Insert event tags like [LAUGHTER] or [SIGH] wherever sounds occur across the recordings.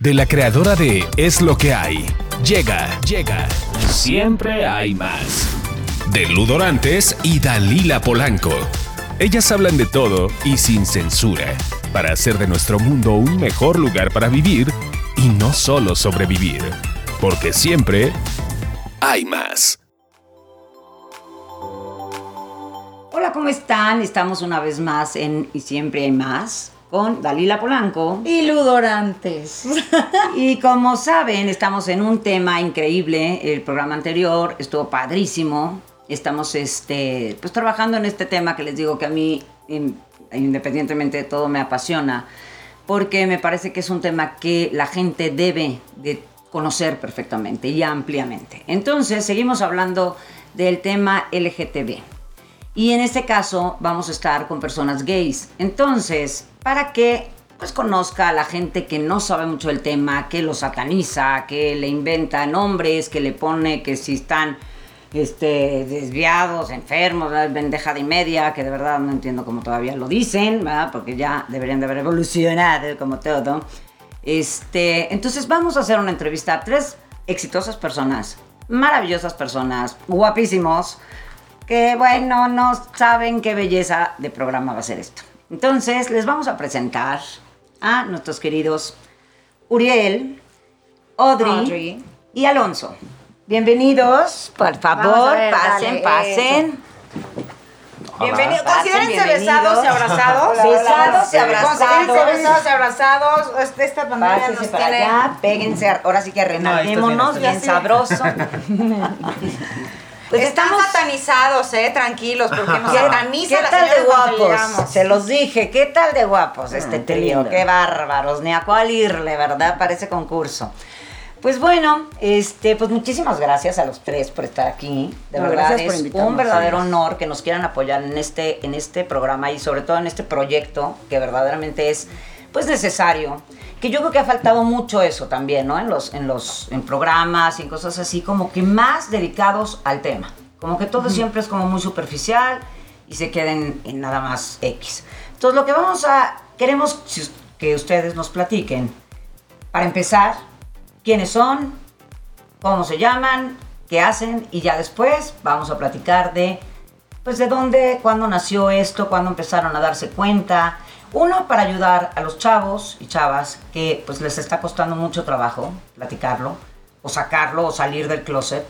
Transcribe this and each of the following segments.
De la creadora de Es lo que hay. Llega, llega. Siempre hay más. De Ludorantes y Dalila Polanco. Ellas hablan de todo y sin censura, para hacer de nuestro mundo un mejor lugar para vivir y no solo sobrevivir. Porque siempre hay más. Hola, ¿cómo están? Estamos una vez más en Y siempre hay más con Dalila Polanco. Y Ludorantes. Y como saben, estamos en un tema increíble. El programa anterior estuvo padrísimo. Estamos este, pues, trabajando en este tema que les digo que a mí, in- independientemente de todo, me apasiona. Porque me parece que es un tema que la gente debe de conocer perfectamente y ampliamente. Entonces, seguimos hablando del tema LGTB. Y en este caso vamos a estar con personas gays. Entonces, para que pues conozca a la gente que no sabe mucho del tema, que lo sataniza, que le inventa nombres, que le pone que si están este, desviados, enfermos, pendejada y media, que de verdad no entiendo cómo todavía lo dicen, ¿verdad? porque ya deberían de haber evolucionado como todo. Este, entonces vamos a hacer una entrevista a tres exitosas personas, maravillosas personas, guapísimos, que bueno, no saben qué belleza de programa va a ser esto. Entonces, les vamos a presentar a nuestros queridos Uriel, Audrey, Audrey. y Alonso. Bienvenidos, por favor, ver, pasen, dale, pasen. Bienvenidos. Considérense besados y abrazados. Besados y abrazados. Considérense besados y abrazados. Este- Esta pandemia nos para tiene... allá, péguense, ahora sí que renalmémonos bien, bien, sabroso. [LAUGHS] pues Están estamos... satanizados, eh, tranquilos, porque nos [LAUGHS] ¿Qué, sataniza qué la tal de guapos? Se los dije, ¿qué tal de guapos este qué trío? Qué bárbaros, ni a cuál irle, ¿verdad? Parece concurso. Pues bueno, este, pues muchísimas gracias a los tres por estar aquí. De No, verdad es un verdadero honor que nos quieran apoyar en este, en este programa y sobre todo en este proyecto que verdaderamente es pues necesario. Que yo creo que ha faltado mucho eso también, ¿no? En los, en los en programas y en cosas así, como que más dedicados al tema. Como que todo siempre es como muy superficial y se queden en nada más X. Entonces lo que vamos a, queremos que ustedes nos platiquen, para empezar, quiénes son, cómo se llaman, qué hacen y ya después vamos a platicar de pues de dónde, cuándo nació esto, cuándo empezaron a darse cuenta. Uno para ayudar a los chavos y chavas que pues les está costando mucho trabajo platicarlo o sacarlo o salir del closet.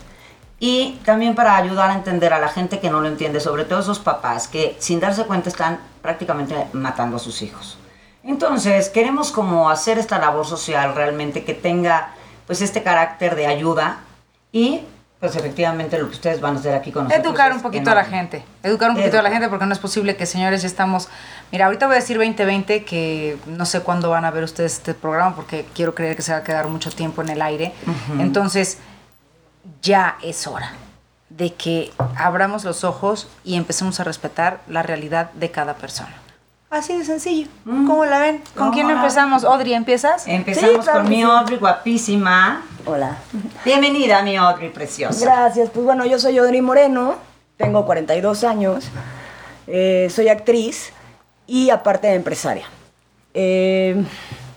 Y también para ayudar a entender a la gente que no lo entiende, sobre todo esos papás que sin darse cuenta están prácticamente matando a sus hijos. Entonces, queremos como hacer esta labor social realmente que tenga pues este carácter de ayuda y pues efectivamente lo que ustedes van a hacer aquí con nosotros. Educar un poquito a la gente, educar un poquito a la gente porque no es posible que señores ya estamos, mira, ahorita voy a decir 2020 que no sé cuándo van a ver ustedes este programa porque quiero creer que se va a quedar mucho tiempo en el aire. Entonces, ya es hora de que abramos los ojos y empecemos a respetar la realidad de cada persona. Así de sencillo. ¿Cómo la ven? ¿Con ¿Cómo quién empezamos? Audrey, ¿empiezas? Empezamos Sí, claro con mi sí. Audrey guapísima. Hola. Bienvenida, mi Audrey preciosa. Gracias. Pues bueno, yo soy Audrey Moreno, tengo 42 años, eh, soy actriz y aparte empresaria. Eh,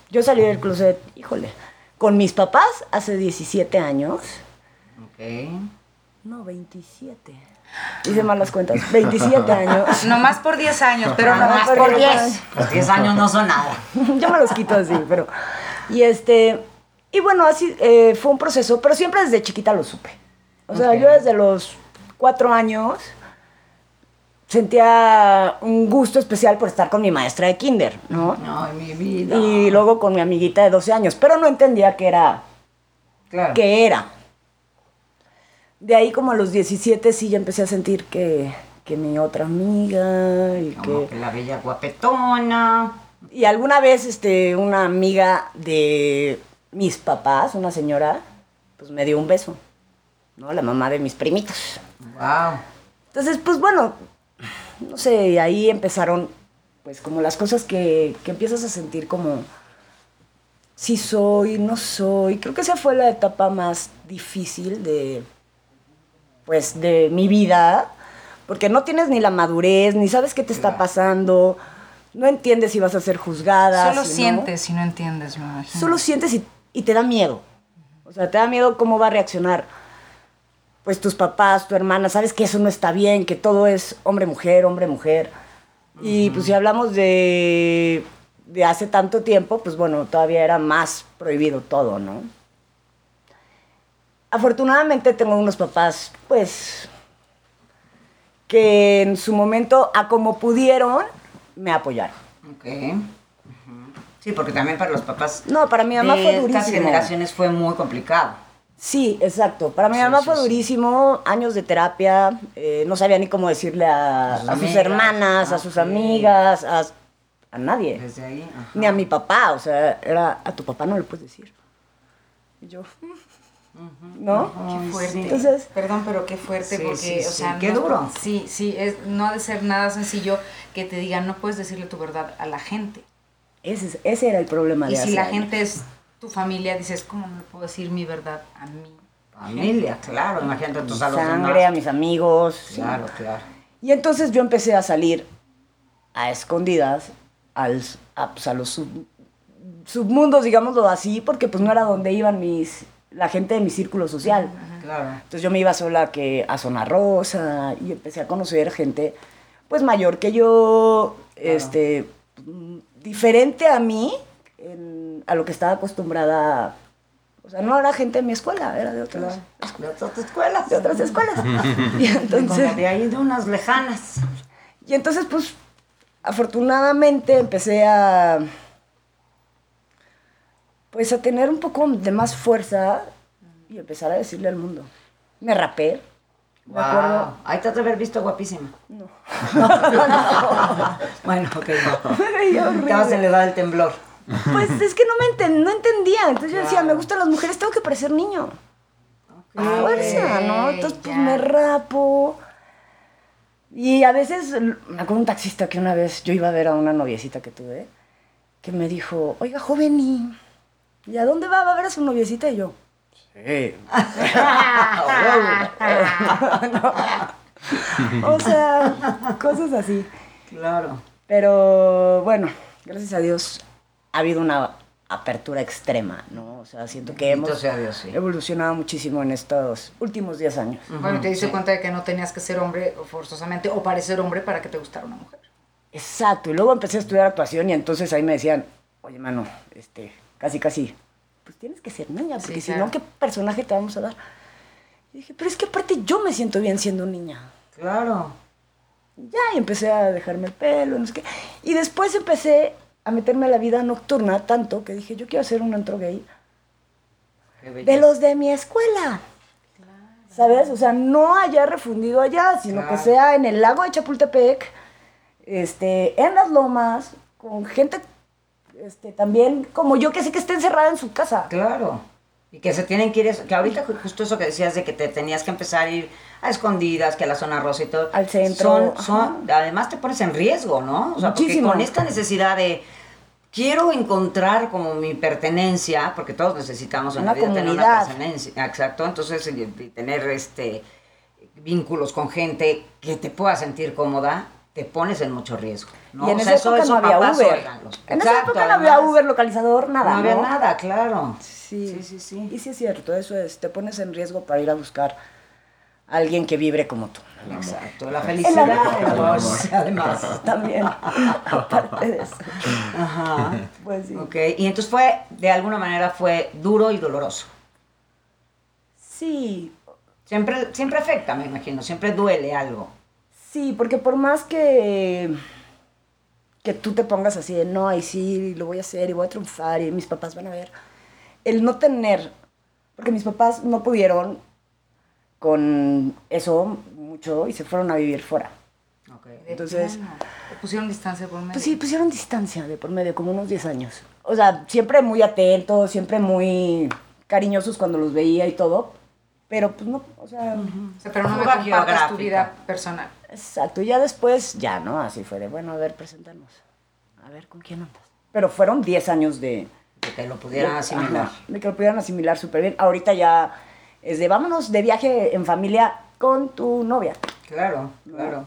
yo salí del closet, híjole, con mis papás hace 17 años. Ok. No, 27. Hice malas cuentas. 27 años. Nomás por 10 años, pero Pero no nomás por por diez. 10. Los 10 años no son nada. [LAUGHS] yo me los quito así, pero... Y este... Y bueno, así eh, fue un proceso, pero siempre desde chiquita lo supe. O sea, Ok. yo desde los cuatro años sentía un gusto especial por estar con mi maestra de kinder, ¿no? Ay, mi vida. Y luego con mi amiguita de 12 años, pero no entendía qué era, claro. qué era. De ahí como a los 17 sí ya empecé a sentir que, que mi otra amiga Como que... la bella guapetona. Y alguna vez este, una amiga de mis papás, una señora, pues me dio un beso, ¿no? La mamá de mis primitos. Wow. Entonces, pues bueno, no sé, ahí empezaron, pues como las cosas que, que empiezas a sentir como, sí soy, no soy. Creo que esa fue la etapa más difícil de, pues, de mi vida, porque no tienes ni la madurez, ni sabes qué te está pasando, no entiendes si vas a ser juzgada. Solo si no. sientes y no entiendes, me imagino. Solo sientes y y te da miedo. O sea, te da miedo cómo va a reaccionar pues tus papás, tu hermana, sabes que eso no está bien, que todo es hombre-mujer, hombre-mujer. Y pues si hablamos de, de hace tanto tiempo, pues bueno, todavía era más prohibido todo, ¿no? Afortunadamente tengo unos papás, pues, que en su momento, a como pudieron, me apoyaron. Ok. Sí, porque también para los papás. No, para mi mamá de fue estas durísimo. generaciones fue muy complicado. Sí, exacto. Para mi Sí, mamá sí, fue sí. durísimo, años de terapia, eh, no sabía ni cómo decirle a, A sus a sus amigas. hermanas, a Ah, sus amigas, a, a nadie, Desde ahí. ajá. ni a mi papá, o sea, era a tu papá no le puedes decir. Y yo, [LAUGHS] ¿no? Qué fuerte. Entonces- Perdón, pero qué fuerte Sí, porque, sí, o sí, sea, qué no- duro. Sí, sí, es, no ha de ser nada sencillo que te digan, no puedes decirle tu verdad a la gente. Ese, es- ese era el problema Y de si la gente es tu familia, dices, ¿cómo no le puedo decir mi verdad a mí? Familia, claro. Imagínate tus a los Sangre, a mis amigos. sí. Claro, claro. Y entonces yo empecé a salir a escondidas al, a, pues, a los sub- submundos, digámoslo así, porque pues no era donde iban mis, la gente de mi círculo social. Claro. Entonces yo me iba sola que a Zona Rosa y empecé a conocer gente pues mayor que yo, este, diferente a mí, en- a lo que estaba acostumbrada. O sea, no era gente de mi escuela, era de otras, De otras escuelas. de otras escuelas. [LAUGHS] y entonces, Como de ahí de unas lejanas. y entonces, pues, afortunadamente empecé a, pues, a tener un poco de más fuerza y empezar a decirle al mundo. Me rapé, me Wow. acuerdo. Ahí te has de haber visto guapísima. No. [LAUGHS] Bueno, ok, no. [LAUGHS] Me veía horrible. Estabas en la edad del temblor. Pues es que no me enten- no entendía. Entonces yo decía, me gustan las mujeres, tengo que parecer niño. A fuerza, ¿no? Entonces, pues me rapo. Y a veces, me acuerdo un taxista que una vez yo iba a ver a una noviecita que tuve, que me dijo, oiga, joven, ¿y, ¿y a dónde va? ¿Va a ver a su noviecita? Y yo, sí. [LAUGHS] o sea, cosas así. Claro. Pero bueno, gracias a Dios ha habido una apertura extrema, ¿no? O sea, siento que hemos sea Dios, sí. evolucionado muchísimo en estos últimos 10 años. Bueno, y te diste sí. cuenta de que no tenías que ser hombre forzosamente o parecer hombre para que te gustara una mujer. Exacto, y luego empecé a estudiar actuación y entonces ahí me decían, oye, mano, este, casi, casi, pues tienes que ser niña, porque Sí, si claro. no, ¿qué personaje te vamos a dar? Y dije, pero es que aparte yo me siento bien siendo niña. Claro. Ya, y empecé a dejarme el pelo, no sé qué. Y después empecé a meterme a la vida nocturna tanto que dije, yo quiero hacer un antro gay de los de mi escuela. ¿Sabes? O sea, no haya refundido allá, sino Claro. que sea en el lago de Chapultepec, este, en las lomas, con gente este, también como yo que sé que está encerrada en su casa. Claro. Y que se tienen que ir, eso- que ahorita ju- justo eso que decías de que te tenías que empezar a ir a escondidas, que a la zona rosa y todo. Al centro, Son, son, además te pones en riesgo, ¿no? O sea, Muchísimo. porque con esta necesidad de quiero encontrar como mi pertenencia, porque todos necesitamos en Una la vida tener una comunidad. pertenencia. Exacto. Entonces, y- y tener este vínculos con gente que te pueda sentir cómoda, te pones en mucho riesgo. ¿no? Y en O esa sea, eso- época eso no había Uber. En esa Exacto, época no había Uber, localizador, nada. No había ¿no? nada, claro. Sí. sí, sí. sí. Y sí es cierto, eso es, te pones en riesgo para ir a buscar a alguien que vibre como tú. Exacto, la felicidad. amor. [LAUGHS] además. [LAUGHS] También, aparte de eso. Ajá. Pues sí. Ok, y entonces fue, de alguna manera fue duro y doloroso. Sí, Siempre, siempre afecta, me imagino, siempre duele algo. Sí, porque por más que, que tú te pongas así de, no, y sí, lo voy a hacer y voy a triunfar y mis papás van a ver, el no tener, porque mis papás no pudieron con eso mucho y se fueron a vivir fuera. Ok. De Entonces- pusieron distancia por medio. Pues sí, pusieron distancia de por medio, como unos 10 años. O sea, siempre muy atentos, siempre muy cariñosos cuando los veía y todo, pero pues no, o sea, O sea, pero no me tu vida personal. Exacto. Y ya después, ya, ¿no? Así fue de, bueno, a ver, preséntanos. A ver, ¿con quién andas? Pero fueron 10 años de... Que lo pudieran asimilar. Ajá, de que lo pudieran asimilar súper bien. Ahorita ya es de, vámonos de viaje en familia con tu novia. Claro, claro.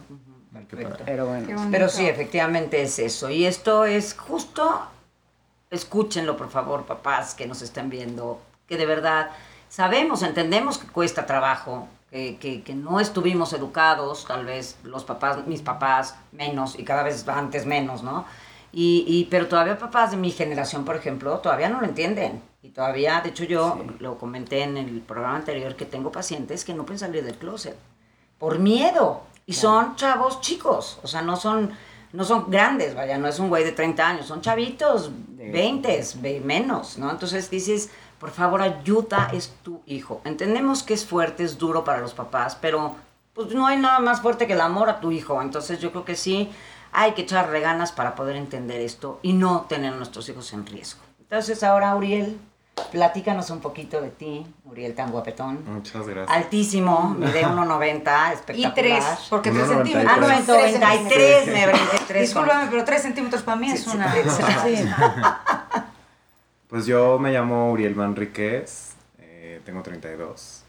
Perfecto. Pero bueno. Pero sí, efectivamente es eso. Y esto es justo escúchenlo por favor, papás que nos estén viendo, que de verdad sabemos, entendemos que cuesta trabajo, que, que- que no estuvimos educados, tal vez los papás, mis papás menos y cada vez antes menos, ¿no? Y, y- pero todavía papás de mi generación, por ejemplo, todavía no lo entienden. Y todavía, de hecho yo lo comenté en el programa anterior, que tengo pacientes que no pueden salir del closet por miedo. Y son chavos chicos, o sea, no son, no son grandes, vaya, no es un güey de 30 años, son chavitos, 20, ve- menos, ¿no? Entonces dices, por favor, ayuda, es tu hijo. Entendemos que es fuerte, es duro para los papás, pero pues no hay nada más fuerte que el amor a tu hijo. Entonces yo creo que sí hay que echar reganas para poder entender esto y no tener a nuestros hijos en riesgo. Entonces ahora, Uriel, platícanos un poquito de ti, Uriel tan guapetón. Muchas gracias. Altísimo, mide [LAUGHS] 1.90, Y espectacular. tres, porque tres 1.93. centímetros. Ah, Tres 93, centímetros. me brinqué tres. Discúlpame, pero tres centímetros para mí es una... Sí. Pues yo me llamo Uriel Manríquez, eh, tengo 32.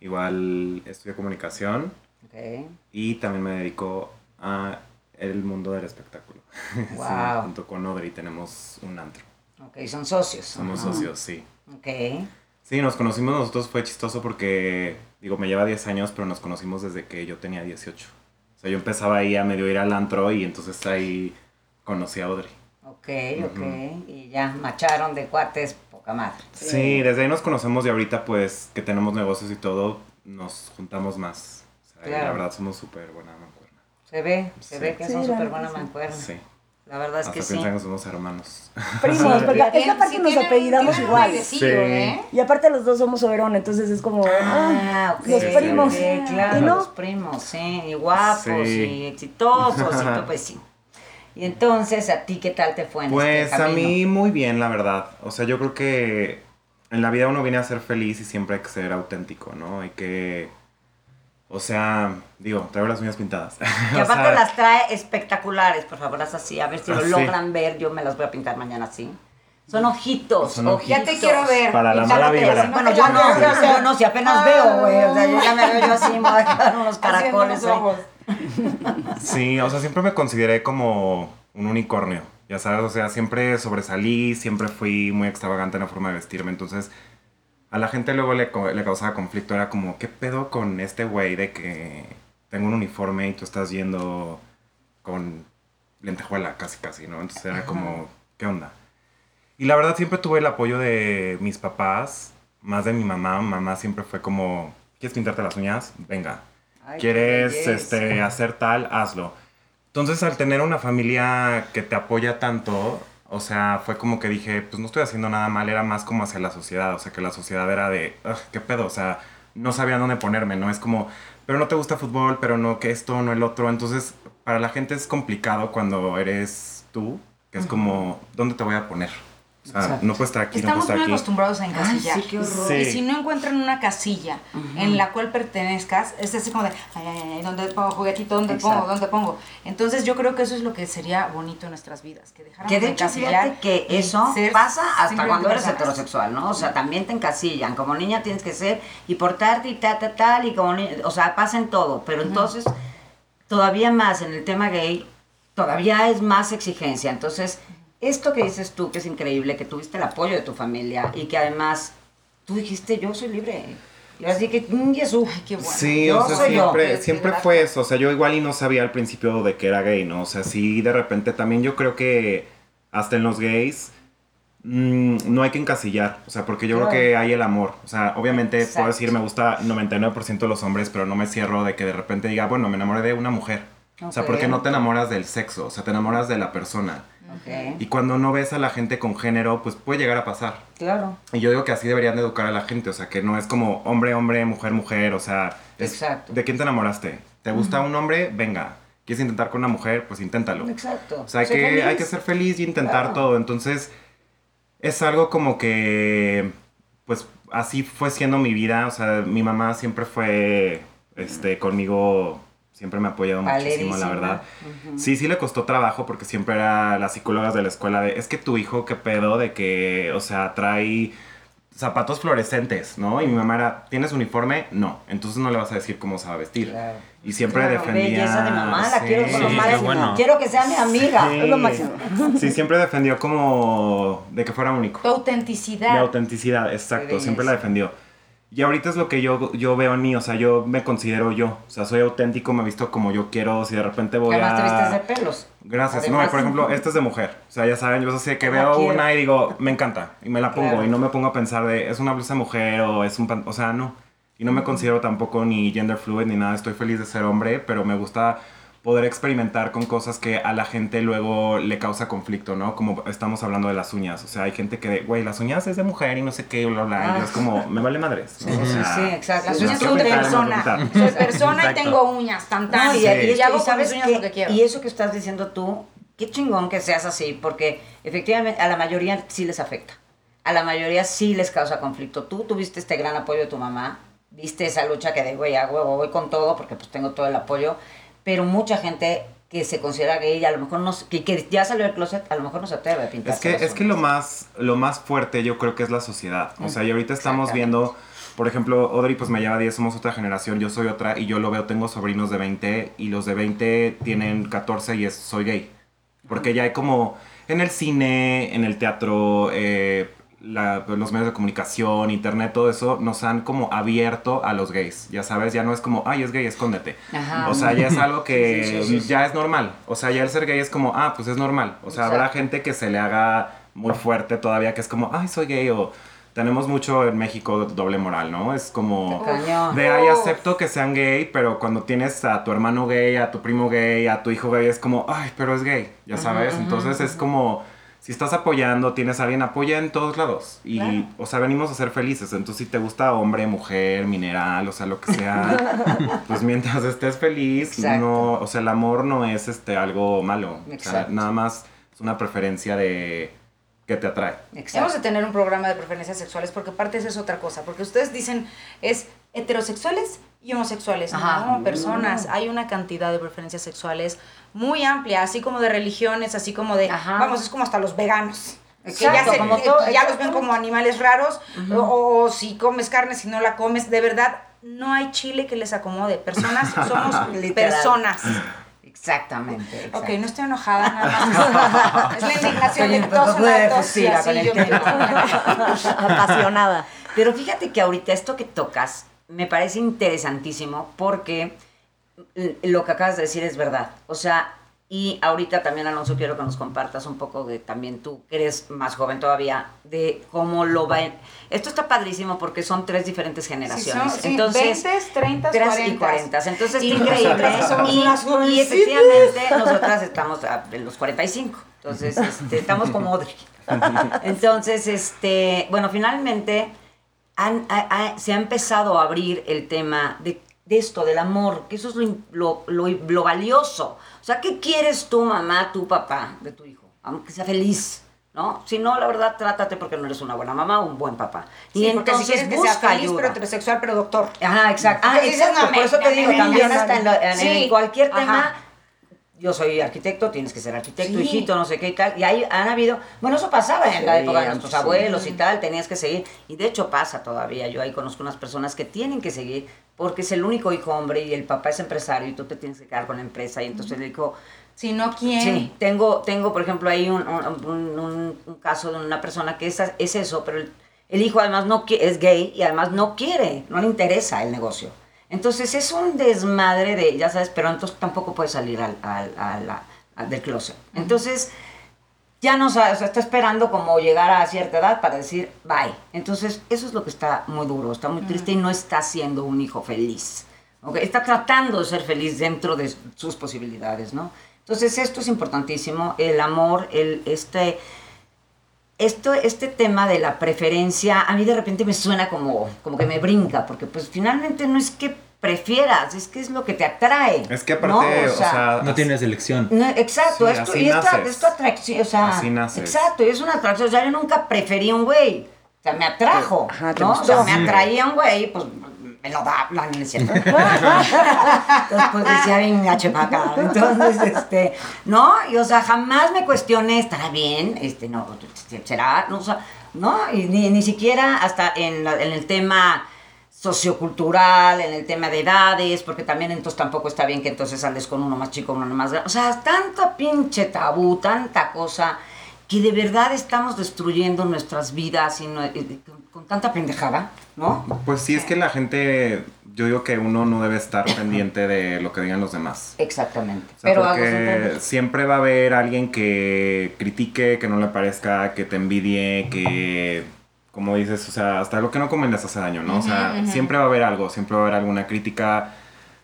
Igual estudio comunicación Ok. y también me dedico a el mundo del espectáculo. [LAUGHS] Sí, Wow. junto con Audrey tenemos un antro. Ok, son socios. Somos Ajá. socios, sí. Ok. Sí, nos conocimos nosotros, fue chistoso porque, digo, me lleva 10 años, pero nos conocimos desde que yo tenía 18. O sea, yo empezaba ahí a medio ir al antro y entonces ahí conocí a Audrey. Ok, ok. Y ya macharon de cuates, poca madre. Sí, desde ahí nos conocemos y ahorita pues que tenemos negocios y todo, nos juntamos más. O sea, Claro. la verdad somos súper buena mancuerna. Se ve, se Sí. ve que Sí, son súper buena sí. mancuerna. Sí. La verdad es Hasta que sí. piensan que somos hermanos. Primos, [LAUGHS] porque es que aparte Sí, nos apellidamos igual. Sí. ¿eh? Y aparte los dos somos Oberón, entonces es como... Ah, ah, ok. Los primos. Claro, ¿Y no? los primos, sí. Y guapos, Sí. y exitosos, y todo, [LAUGHS] pues sí. Y entonces, ¿a ti qué tal te fue en Pues este a mí muy bien, la verdad. O sea, yo creo que en la vida uno viene a ser feliz y siempre hay que ser auténtico, ¿no? Hay que... O sea, digo, traigo las uñas pintadas. Que [LAUGHS] aparte sea, las trae espectaculares, por favor, haz así, a ver si lo Ah, sí. logran ver. Yo me las voy a pintar mañana así. Son ojitos, Son ojitos. Ya te quiero ver. Para la mala vibra. así. Bueno, yo no, yo no, si apenas veo, güey. O sea, yo ya me veo yo así, me voy a dejar unos caracoles. Ahí. Sí, o sea, siempre me consideré como un unicornio, ya sabes, o sea, siempre sobresalí, siempre fui muy extravagante en la forma de vestirme, entonces a la gente luego le, le causaba conflicto, era como, ¿qué pedo con este güey de que tengo un uniforme y tú estás yendo con lentejuela casi casi, ¿no? Entonces era como, ¿qué onda? Y la verdad siempre tuve el apoyo de mis papás, más de mi mamá, mamá siempre fue como, ¿quieres pintarte las uñas? Venga. Ay, ¿Quieres este, hacer tal? Hazlo. Entonces, al tener una familia que te apoya tanto, o sea, fue como que dije, pues no estoy haciendo nada mal, era más como hacia la sociedad, o sea, que la sociedad era de, "Ugh, ¿qué pedo? O sea, no sabía dónde ponerme, ¿no? Es como, pero no te gusta fútbol, pero no que esto, no el otro. Entonces, para la gente es complicado cuando eres tú, que es como, ¿dónde te voy a poner? O sea, Exacto. no puedes estar aquí, no Estamos puedes muy estar aquí. acostumbrados a encasillar. Ay, sí, qué horror. Sí. Y si no encuentran una casilla en la cual pertenezcas, es así como de, ay, ay, ay, ¿dónde pongo juguetito? ¿Dónde Exacto. pongo? ¿Dónde pongo? Entonces yo creo que eso es lo que sería bonito en nuestras vidas, que dejáramos Que de hecho, encasillar fíjate que eso pasa hasta cuando eres personas. heterosexual, ¿no? O sea, también te encasillan. Como niña tienes que ser y portarte y tal, tal, tal, y como niña, o sea, pasa en todo. Pero entonces, todavía más en el tema gay, todavía es más exigencia. Entonces, esto que dices tú, que es increíble, que tuviste el apoyo de tu familia y que además tú dijiste, yo soy libre. Y así que, mm, Jesús. Qué bueno. Sí, Yo o sea, soy siempre, siempre fue eso. O sea, yo igual y no sabía al principio de que era gay, ¿no? O sea, sí, de repente también yo creo que hasta en los gays mm, no hay que encasillar. O sea, porque yo Claro. creo que hay el amor. O sea, obviamente Exacto. puedo decir me gusta 99% de los hombres, pero no me cierro de que de repente diga, bueno, me enamoré de una mujer. O sea, porque no te enamoras del sexo, o sea, te enamoras de la persona. Y cuando no ves a la gente con género, pues puede llegar a pasar. claro. Y yo digo que así deberían de educar a la gente, o sea, que no es como hombre, hombre, mujer, mujer, o sea, es Exacto. ¿de quién te enamoraste? ¿Te gusta un hombre? Venga. ¿Quieres intentar con una mujer? Pues inténtalo. Exacto. O sea, que, feliz. hay que ser feliz y intentar Claro. todo. Entonces, es algo como que, pues, así fue siendo mi vida. O sea, mi mamá siempre fue, este, conmigo, siempre me ha apoyado muchísimo, la verdad. Sí, sí le costó trabajo porque siempre era las psicólogas de la escuela de, es que tu hijo, qué pedo, de que, o sea, trae zapatos fluorescentes, ¿no? Y mi mamá era, ¿tienes uniforme? No. Entonces no le vas a decir cómo se va a vestir. Y siempre Claro, defendía... belleza de mamá, la quiero Sí. qué bueno. Quiero que sea mi amiga. Sí. Es lo máximo. Sí, siempre defendió como de que fuera único. Tu autenticidad. Mi autenticidad, exacto, siempre la defendió. Y ahorita es lo que yo, yo veo en mí, o sea, yo me considero yo, o sea, soy auténtico, me visto como yo quiero, si de repente voy Además te vistes de a... pelos. Gracias, Además- no, por ejemplo, esta es de mujer, o sea, ya saben, yo sé que veo quiero. una y digo, me encanta, y me la pongo, Claro. y no me pongo a pensar de, es una blusa mujer o es un pan, o sea, no. Y no me considero tampoco ni gender fluid ni nada, estoy feliz de ser hombre, pero me gusta poder experimentar con cosas que a la gente luego le causa conflicto, ¿no? Como estamos hablando de las uñas, o sea, hay gente que, güey, las uñas es de mujer y no sé qué, bla, bla, y yo es como, me vale madres, ¿no? O sea, Sí, exacto. Las Sí, uñas sí, son de persona. Soy persona y tengo uñas, tan tan. No, y, Sí. y, y, hago y sabes uñas lo que quiero. y eso que estás diciendo tú, qué chingón que seas así, porque efectivamente a la mayoría sí les afecta. A la mayoría sí les causa conflicto. Tú tuviste este gran apoyo de tu mamá, viste esa lucha que de, güey, a huevo, voy con todo, porque pues tengo todo el apoyo, pero mucha gente que se considera gay, a lo mejor no, que, que ya salió del closet, a lo mejor no se atreve a pintar. Es que, es que lo más, lo más fuerte yo creo que es la sociedad. O sea, y ahorita estamos viendo, por ejemplo, Audrey pues me lleva 10, somos otra generación, yo soy otra y yo lo veo, tengo sobrinos de 20 y los de 20 tienen 14 y es soy gay. Porque ya hay como en el cine, en el teatro, eh, la- los medios de comunicación, internet, todo eso nos han como abierto a los gays. Ya sabes, ya no es como, ay, es gay, escóndete. Ajá. O sea, ya es [LAUGHS] algo que Sí, sí, sí, sí. ya es normal. O sea, ya el ser gay es como, ah, pues es normal. O sea, habrá Exacto. gente que se le haga muy fuerte todavía, que es como, ay, soy gay, o tenemos mucho en México doble moral, ¿no? Es como, Cañón. de ahí acepto que sean gay, pero cuando tienes a tu hermano gay, a tu primo gay, a tu hijo gay, es como, ay, pero es gay, ya sabes. Entonces es como, si estás apoyando, tienes a alguien, apoya en todos lados. Y, o sea, venimos a ser felices. Entonces, si te gusta hombre, mujer, mineral, o sea, lo que sea, [LAUGHS] pues mientras estés feliz, Exacto. no, o sea, el amor no es este algo malo. O sea, Exacto. nada más es una preferencia de que te atrae. Exacto. Hemos de tener un programa de preferencias sexuales porque aparte eso es otra cosa, porque ustedes dicen es heterosexuales y homosexuales, Ajá. no, personas, hay una cantidad de preferencias sexuales muy amplia, así como de religiones, así como de, Ajá. vamos, es como hasta los veganos. Que Exacto, ya, se- como eh, todo, ya los ven como animales raros, o, o si comes carne, si no la comes, de verdad, no hay chile que les acomode. Personas, [LAUGHS] somos personas. Exactamente. exacto. Ok, no estoy enojada, nada más. [LAUGHS] es la indignación de todos. [LAUGHS] Apasionada. Pero fíjate que ahorita esto que tocas me parece interesantísimo porque lo que acabas de decir es verdad. O sea, y ahorita también, Alonso, quiero que nos compartas un poco de también tú, que eres más joven todavía, de cómo lo va. en- Esto está padrísimo porque son tres diferentes Sí, generaciones. son, sí, Entonces, 20, 30, 30 40. y 40. Entonces, Y increíble. Y, efectivamente, nosotras estamos en los 45. Entonces, este, estamos como Audrey. [LAUGHS] Entonces, este, bueno, finalmente han- ha- ha- se ha empezado a abrir el tema de, de esto, del amor, que eso es lo, lo, lo- lo valioso. O sea, ¿qué quieres tú, mamá, tu papá, de tu hijo? Aunque sea feliz. ¿No? Si no, la verdad, trátate porque no eres una buena mamá o un buen papá. Sí, y entonces si quieres que sea busca feliz, ayuda. pero heterosexual, pero doctor. Ajá, exacto. Ah, exacto. Por eso te digo, también hasta en, lo- en- Sí. en cualquier Ajá. Yo soy arquitecto, tienes que ser arquitecto, Sí. hijito, no sé qué y tal. Y ahí han habido. Bueno, eso pasaba en la época de nuestros sí. abuelos y tal, tenías que seguir. Y de hecho pasa todavía. Yo ahí conozco unas personas que tienen que seguir porque es el único hijo hombre y el papá es empresario y tú te tienes que quedar con la empresa. Y entonces le dijo, Si no, ¿quién? Sí, tengo, tengo por ejemplo, ahí un, un- un- un- un caso de una persona que es, es eso, pero el, el hijo además no qui- es gay y además no quiere, no le interesa el negocio. Entonces es un desmadre de, ya sabes, pero entonces tampoco puede salir al, al- del closet. Entonces ya no o sea, está esperando como llegar a cierta edad para decir bye. Entonces eso es lo que está muy duro, está muy triste y no está siendo un hijo feliz. ¿ok? Está tratando de ser feliz dentro de sus posibilidades, ¿no? Entonces esto es importantísimo, el amor, el, este, esto, este tema de la preferencia, a mí de repente me suena como, como que me brinca, porque pues finalmente no es que prefieras, es que es lo que te atrae. Es que aparte, ¿no? o sea, No tienes elección. No, exacto, Sí, esto, y esta, esto atracción, o sea, Así naces. exacto, y es una atracción, o sea, yo nunca preferí un güey, o sea, me atrajo, Ajá, te ¿no? O sea, me atraía un güey, pues me lo da, no, no es cierto. [LAUGHS] Entonces, pues decía, venga, chepaca, entonces, este, no, y o sea, jamás me cuestioné, ¿estará bien? Este, no, será, no, o sea, ¿no? Y ni, ni siquiera hasta en, la- en el tema sociocultural, en el tema de edades, porque también entonces tampoco está bien que entonces sales con uno más chico, uno más grande. O sea, tanta pinche tabú, tanta cosa, que de verdad estamos destruyendo nuestras vidas y no- y con, tanta pendejada, ¿no? Pues sí, es que la gente, yo digo que uno no debe estar [COUGHS] pendiente de lo que digan los demás. Exactamente. O sea, Pero porque siempre- va a haber alguien que critique, que no le parezca, que te envidie, que, como dices, o sea, hasta lo que no comentas hace daño, ¿no? O sea, siempre va a haber algo, siempre va a haber alguna crítica.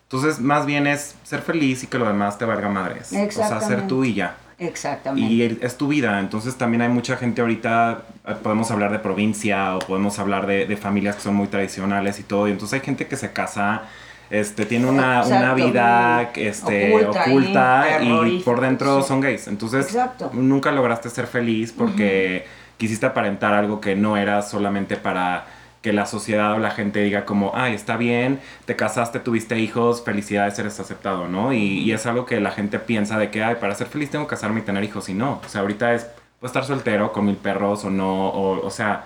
Entonces, más bien es ser feliz y que lo demás te valga madres. O sea, ser tú y ya. Exactamente. Y es tu vida, entonces también hay mucha gente ahorita, podemos hablar de provincia o podemos hablar de, de familias que son muy tradicionales y todo, y entonces hay gente que se casa, este, tiene una, una vida este, Oculta y por dentro sí. son gays, entonces Exacto. nunca lograste ser feliz porque quisiste aparentar algo que no era solamente para que la sociedad o la gente diga como, ay, está bien, te casaste, tuviste hijos, felicidades, eres aceptado, ¿no? Y, y es algo que la gente piensa de que, ay, para ser feliz tengo que casarme y tener hijos, y no. O sea, ahorita es, puedo estar soltero con mil perros o no, o, o sea,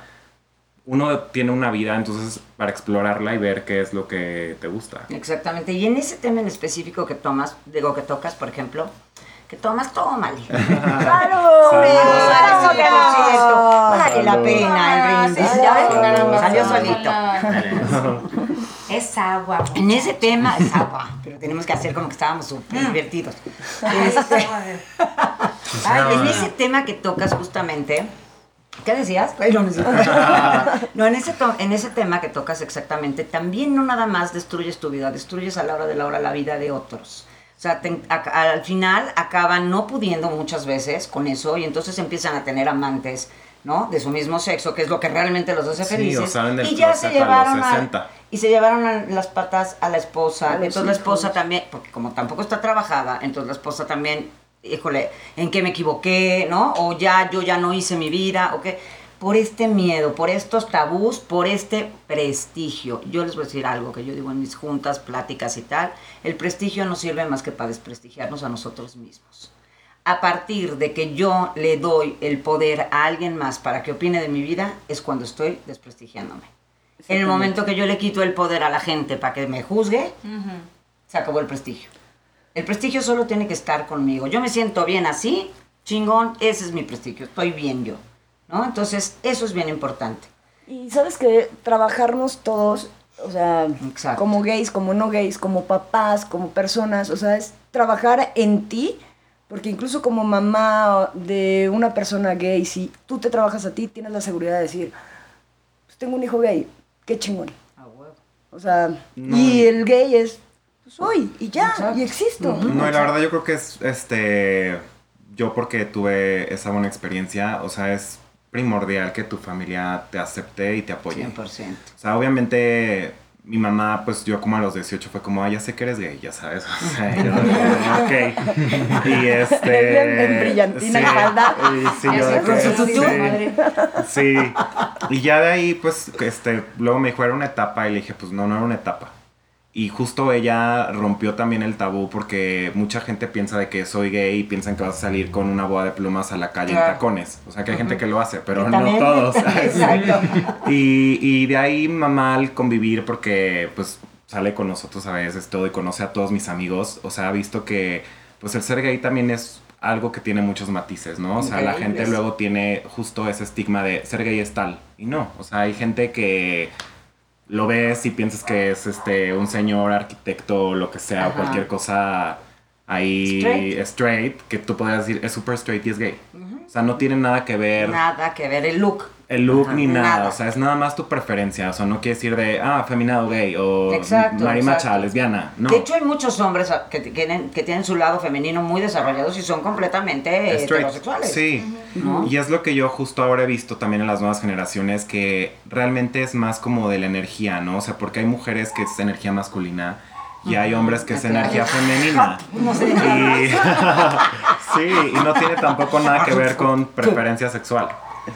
uno tiene una vida, entonces, para explorarla y ver qué es lo que te gusta. Exactamente. Y en ese tema en específico que tomas, digo que tocas, por ejemplo, que tomas, tómale. [LAUGHS] ¡Claro! Hombre, ¡Claro no! cierto, Vale la pena el. Salió solito. [LAUGHS] Es agua. En ese tema es [LAUGHS] agua, pero tenemos que hacer como que estábamos súper divertidos. [LAUGHS] Este, [LAUGHS] ay, en ese tema que tocas justamente, ¿qué decías? Ay, no, en ese, en ese tema que tocas exactamente, también no nada más destruyes tu vida, destruyes a la hora de la hora la vida de otros. O sea, te- a- al final acaban no pudiendo muchas veces con eso y entonces empiezan a tener amantes, ¿no? De su mismo sexo, que es lo que realmente los hace Sí, felices. o salen del y ya se closet a los llevaron a- 60. Y se llevaron a las patas a la esposa. A entonces la esposa también, porque como tampoco está trabajada, entonces la esposa también, híjole, ¿en qué me equivoqué? ¿No? O ya, yo ya no hice mi vida, ¿o qué? Por este miedo, por estos tabús, por este prestigio. Yo les voy a decir algo que yo digo en mis juntas, pláticas y tal. El prestigio no sirve más que para desprestigiarnos a nosotros mismos. A partir de que yo le doy el poder a alguien más para que opine de mi vida, es cuando estoy desprestigiándome. En el momento que yo le quito el poder a la gente para que me juzgue, se acabó el prestigio. El prestigio solo tiene que estar conmigo. Yo me siento bien así, chingón, ese es mi prestigio, estoy bien yo. ¿no? Entonces, eso es bien importante. Y sabes que trabajarnos todos, o sea, Exacto. como gays, como no gays, como papás, como personas, o sea, es trabajar en ti, porque incluso como mamá de una persona gay, si tú te trabajas a ti, tienes la seguridad de decir, pues tengo un hijo gay, qué chingón. O sea, y el gay es, pues soy, y ya, Exacto. y existo. No, y la verdad yo creo que es, este, yo porque tuve esa buena experiencia, o sea, es primordial que tu familia te acepte y te apoye. 100%. O sea, obviamente mi mamá, pues yo como a los 18 fue como, ah, ya sé que eres gay, ya sabes. [LAUGHS] O sea, [LAUGHS] yo, ok. Y este... En- brillantina sí, falda. y sí, yo de que- sí. Sí. Y ya de ahí, pues, este, luego me dijo, era una etapa, y le dije, pues no, no era una etapa. Y justo ella rompió también el tabú porque mucha gente piensa de que soy gay y piensan que vas a salir con una boda de plumas a la calle en tacones. O sea, que hay gente que lo hace, pero Y no todos. [LAUGHS] [LAUGHS] Y, y de ahí mamá al convivir porque pues sale con nosotros a veces todo y conoce a todos mis amigos. O sea, ha visto que pues el ser gay también es algo que tiene muchos matices, ¿no? O sea, la gente luego tiene justo ese estigma de ser gay es tal. Y no, o sea, hay gente que lo ves y piensas que es este un señor arquitecto o lo que sea, o Ajá. cualquier cosa ahí Straight. straight, que tú podrías decir es super straight y es gay. O sea, no tiene nada que ver Nada que ver el look. el look Ajá, ni nada. nada. O sea, es nada más tu preferencia. O sea, no quiere decir de, ah, feminado gay o Exacto, marimacha, exacto. lesbiana. No. De hecho, hay muchos hombres que tienen, que tienen su lado femenino muy desarrollados y son completamente Straight. heterosexuales. Sí. ¿no? Y es lo que yo justo ahora he visto también en las nuevas generaciones, que realmente es más como de la energía, ¿no? O sea, porque hay mujeres que es energía masculina y hay hombres que es claro. energía femenina. [LAUGHS] No sé. Y, [LAUGHS] sí, y no tiene tampoco nada que ver con preferencia sexual.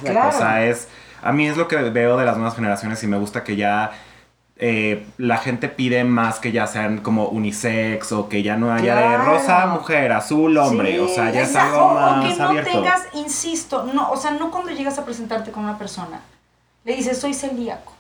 Claro. O sea, es. A mí es lo que veo de las nuevas generaciones y me gusta que ya eh, la gente pide más que ya sean como unisex o que ya no haya de rosa, mujer, azul, hombre. Sí, o sea, ya es Exacto, algo o más que no abierto. tengas, insisto, no, o sea, no cuando llegas a presentarte con una persona, le dices, soy celíaco.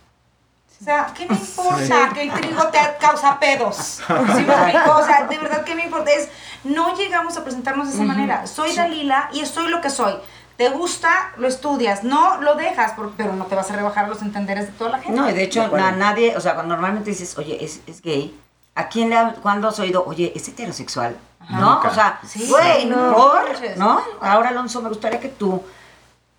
O sea, ¿qué me importa que el trigo te causa pedos? ¿Sí me explico? O sea, de verdad, ¿qué me importa? Es, no llegamos a presentarnos de esa manera. Soy Dalila y soy lo que soy. Te gusta, lo estudias. No lo dejas, pero no te vas a rebajar los entenderes de toda la gente. No, y de hecho, na- nadie, o sea, cuando normalmente dices, oye, es, es gay, ¿a quién le ha, cuando has oído, oye, es heterosexual? ¿No? Nunca. O sea, Sí, güey, no, ¿por? manches. ¿No? Ahora, Alonso, me gustaría que tú,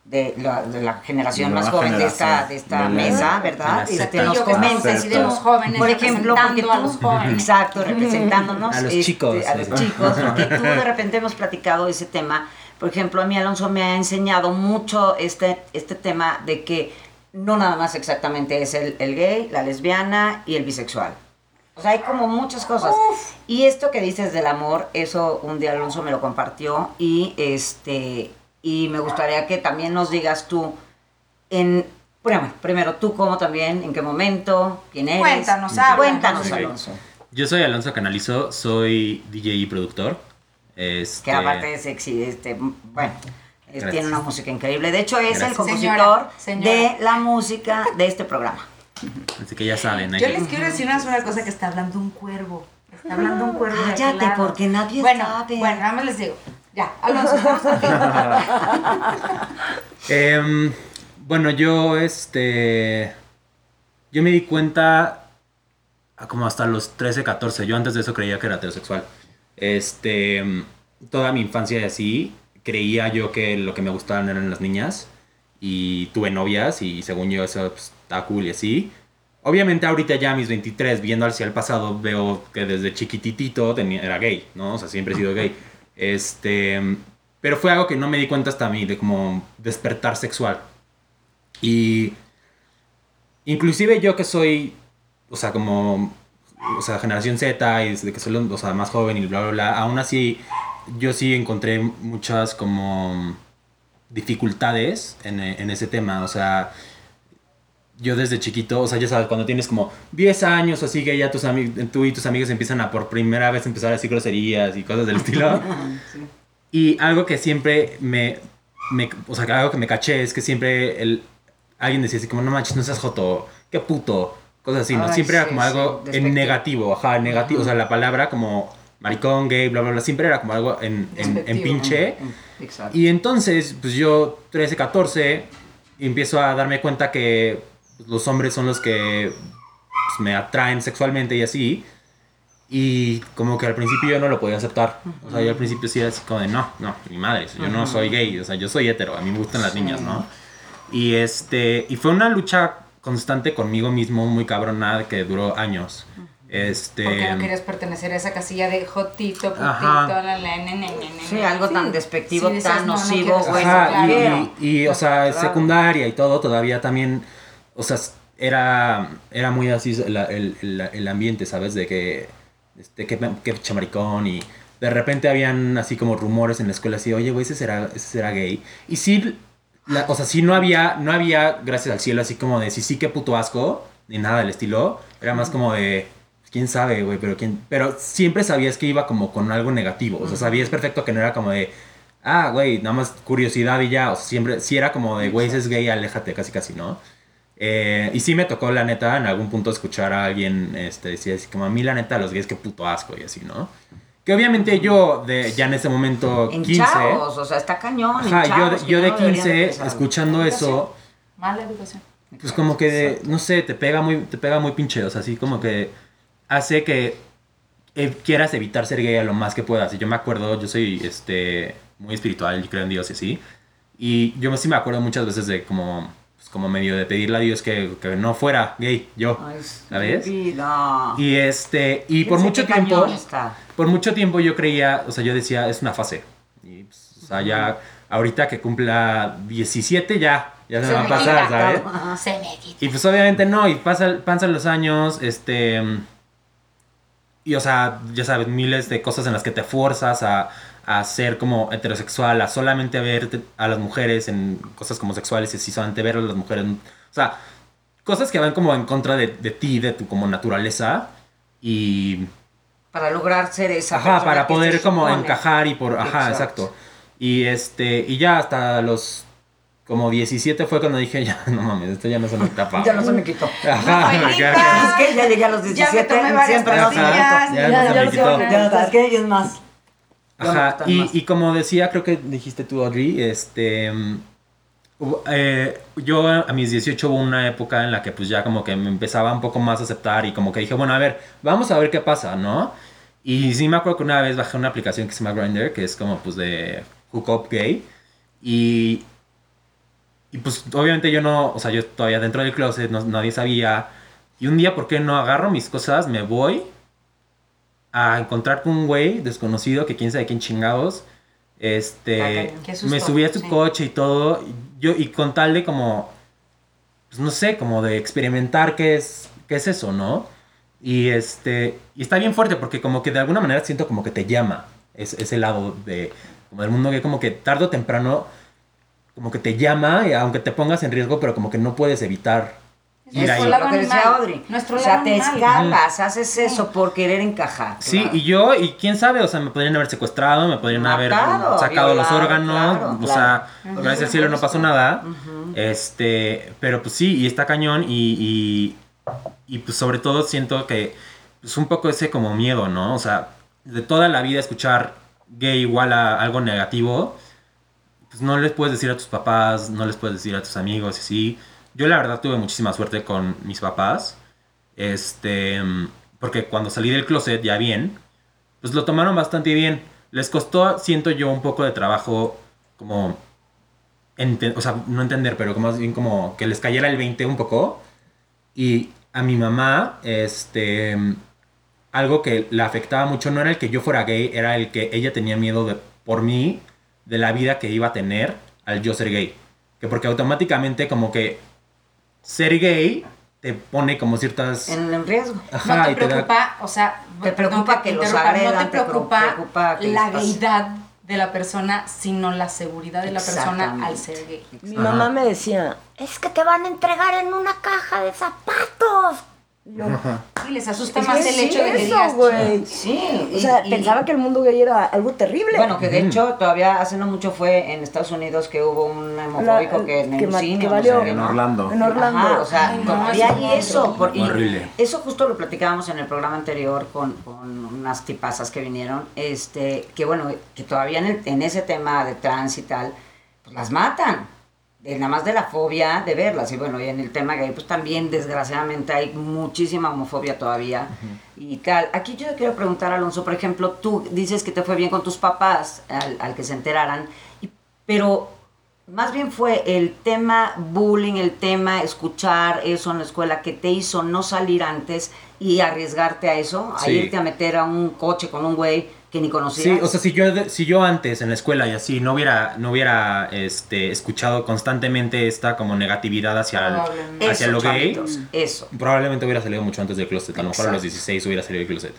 de la, de la generación más joven de esta, generación. de esta De mesa, ¿verdad? Este, nos comentes, aquí de los jóvenes, por ejemplo, porque representando a tú, los jóvenes. exacto, [LAUGHS] representándonos A los este, chicos, a los chicos, porque [LAUGHS] tú de repente hemos platicado ese tema. Por ejemplo, a mí Alonso me ha enseñado mucho este, este tema de que no nada más exactamente es el, el gay, la lesbiana y el bisexual. O sea, hay como muchas cosas. Y esto que dices del amor, eso un día Alonso me lo compartió y este y me gustaría que también nos digas tú en bueno, primero tú cómo también, en qué momento, quién eres. Cuéntanos. Cuéntanos, Ok. Alonso. Yo soy Alonso Canalizo, soy DJ y productor. Este, Que aparte de sexy, este, bueno, Gracias. tiene una música increíble. De hecho, es el Gracias. compositor Señora, señora. de la música de este programa. Así que ya saben. ahí- Yo les quiero decir una sola cosa que está hablando un cuervo. Está hablando un cuervo. Cállate, porque nadie bueno, sabe. Bueno, nada más les digo. Ya, Alonso, estamos contigo. Em, bueno, yo, este. Yo me di cuenta como hasta los 13, 14. Yo antes de eso creía que era heterosexual. Este. Toda mi infancia y así, creía yo que lo que me gustaban eran las niñas. Y tuve novias y según yo eso pues, está cool y así. Obviamente ahorita ya a mis 23, viendo hacia el pasado, veo que desde chiquititito tenía, era gay, ¿no? O sea, siempre he sido gay. Este, pero fue algo que no me di cuenta hasta a mí, de como despertar sexual. Y inclusive yo que soy, o sea, como, o sea, generación Z y desde que soy, o sea, más joven y bla, bla, bla, aún así yo sí encontré muchas como dificultades en, en ese tema, o sea, yo desde chiquito, o sea, ya sabes, cuando tienes como 10 años o así que ya tus tú y tus amigos empiezan a por primera vez empezar a decir groserías y cosas del estilo. [LAUGHS] Y algo que siempre me, me, o sea, algo que me caché es que siempre el, alguien decía así como, no manches, no seas joto, qué puto, cosas así, ¿no? Ay, siempre era sí, como sí, algo en negativo, ajá, negativo, o sea, la palabra como maricón, gay, bla, bla, bla, siempre era como algo en, en, en pinche. Exacto. Y entonces, pues yo, 13, 14, empiezo a darme cuenta que pues, los hombres son los que pues, me atraen sexualmente y así. Y como que al principio yo no lo podía aceptar. O sea, yo al principio sí era así como de, no, no, mi madre, yo no soy gay, o sea, yo soy hetero, a mí me gustan las niñas, ¿no? Y este, y fue una lucha constante conmigo mismo, muy cabrona, que duró años. Este... Porque no querías pertenecer a esa casilla de jotito, putito, Ajá. la, la, ne, Sí, algo tan despectivo, Sí, dices, tan no, no nocivo, quiero ser bueno, Ajá, claro. y- y, y, o sea, Claro. secundaria y todo todavía también, o sea, era, era muy así la- el, el- el ambiente, ¿sabes? De que, este, que, que chamaricón y de repente habían así como rumores en la escuela así, oye, güey, ese será, ese será gay. Y sí, la- o sea, sí no había, no había, gracias al cielo, así como de, sí, sí, qué puto asco, ni nada del estilo. Era más como de, quién sabe, güey, pero quién, pero siempre sabías que iba como con algo negativo, o sea, sabías perfecto que no era como de, ah, güey, nada más curiosidad y ya, o sea, siempre, sí era como de, güey, ese es gay, aléjate, casi casi, ¿no? Eh, y sí me tocó, la neta, en algún punto escuchar a alguien este, decir así como, a mí la neta, los gays, qué puto asco, y así, ¿no? Que obviamente yo, de, ya en ese momento, En 15... chavos, o sea, está cañón. Ajá, yo, chavos de- que yo no de deberían 15, empezar. escuchando eso, Mala educación. pues como que, no sé, te pega muy, te pega muy pinche, o sea, así como que hace que eh, quieras evitar ser gay a lo más que puedas. Y yo me acuerdo, yo soy este, muy espiritual, yo creo en Dios y así. Y yo sí me acuerdo muchas veces de como, como medio de pedirle a Dios que, que no fuera gay, yo. Ay, ¿Sabes? vida. Y este, y por mucho tiempo, por mucho tiempo yo creía, o sea, yo decía, es una fase. Y, pues, o sea, ya, ahorita que cumpla 17 ya, ya se, Se me va a pasar, quita. ¿sabes? Se me quita. Y pues obviamente no, y pasa, pasan los años, este... Y o sea, ya sabes, miles de cosas en las que te fuerzas a, a ser como heterosexual, a solamente ver a las mujeres en cosas como sexuales y así solamente ver a las mujeres. O sea, cosas que van como en contra de, de ti, de tu como naturaleza. Y Para lograr ser esa Ajá, para poder como encajar y por... Ajá, Exacto. exacto. Y este, y ya hasta los como 17 fue cuando dije, [LAUGHS] ya, no mames, esto ya no se me tapa. Ya no se me quitó. Ajá, ya, ya. Es que ya llegué a los 17, Ya me tomé varias siempre no pastillas. Ajá, ya, Ya, no se ya me quitó. ya, es que es más. Ajá, y, más. y como decía, creo que dijiste tú, Audrey, este... mm, eh, yo a mis 18 hubo una época en la que pues ya como que me empezaba un poco más a aceptar y como que dije, bueno, a ver, vamos a ver qué pasa, ¿no? Y sí me acuerdo que una vez bajé una aplicación que se llama Grindr, que es como pues de hookup gay. Y, y pues obviamente yo no, o sea, yo todavía dentro del closet, no- nadie sabía. Y un día, ¿por qué no agarro mis cosas, me voy a encontrar con un güey desconocido que quién sabe quién chingados. Este, Ah, susto, me subí a su sí. coche y todo. y Yo, y con tal de como, pues no sé, como de experimentar qué es, qué es eso, ¿no? Y este, y está bien fuerte porque como que de alguna manera siento como que te llama es, ese lado de, como del mundo que como que tarde o temprano, como que te llama, y aunque te pongas en riesgo, pero como que no puedes evitar ir Nuestro ahí. lado Lo que decía. Audrey. Nuestro o sea, te animal. escapas, haces eso por querer encajar. Sí, claro. y yo, y quién sabe, o sea, me podrían haber secuestrado, me podrían haber Matado, sacado los órganos, claro, o sea, gracias al cielo no pasó nada. Este, pero pues sí, y está cañón, y, y, y, pues sobre todo siento que es un poco ese como miedo, ¿no? O sea, de toda la vida escuchar gay igual a algo negativo, pues no les puedes decir a tus papás, no les puedes decir a tus amigos, y sí. Yo la verdad tuve muchísima suerte con mis papás, este, porque cuando salí del closet ya bien, pues lo tomaron bastante bien. Les costó, siento yo, un poco de trabajo como, o sea, no entender, pero como más bien como que les cayera el 20 un poco. Y a mi mamá, este, algo que le afectaba mucho no era el que yo fuera gay, era el que ella tenía miedo por mí, de la vida que iba a tener al yo ser gay. Que porque automáticamente como que ser gay te pone como ciertas... En, en riesgo. Ajá, no te y te da- preocupa, o sea, Te preocupa que los interrumpa, agredan, no te preocupa, que la gaydad de la persona, sino la seguridad de la persona al ser gay. Mi mamá me decía, es que te van a entregar en una caja de zapatos. Y yo, Sí, les asusta "Es más el hecho de que eso, digas, güey. Sí. O sea, y- y- pensaba que el mundo gay era algo terrible. Bueno, que de hecho todavía hace no mucho fue en Estados Unidos que hubo un hemofóbico La- que en el cine. que no sé En. Orlando. en Orlando. Ajá, o sea, Ay, no, todavía eso hay no eso. por- y Horrible. Eso justo lo platicábamos en el programa anterior con, con unas tipazas que vinieron, este, que bueno, que todavía en, el- en ese tema de trans y tal, pues las matan. De, nada más de la fobia de verlas. Y bueno, y en el tema gay, pues también desgraciadamente hay muchísima homofobia todavía y tal. Aquí yo te quiero preguntar, Alonso, por ejemplo, tú dices que te fue bien con tus papás al, al que se enteraran, y- pero más bien fue el tema bullying, el tema escuchar eso en la escuela que te hizo no salir antes y arriesgarte a eso, a irte a meter a un coche con un güey que ni conocías. Sí, o sea, si yo, si yo antes en la escuela y así no hubiera, no hubiera este, escuchado constantemente esta como negatividad hacia, el- Probablemente. hacia eso, lo gay, chavitos, eso. probablemente hubiera salido mucho antes del closet. A lo mejor a los Exacto. 16 hubiera salido del closet.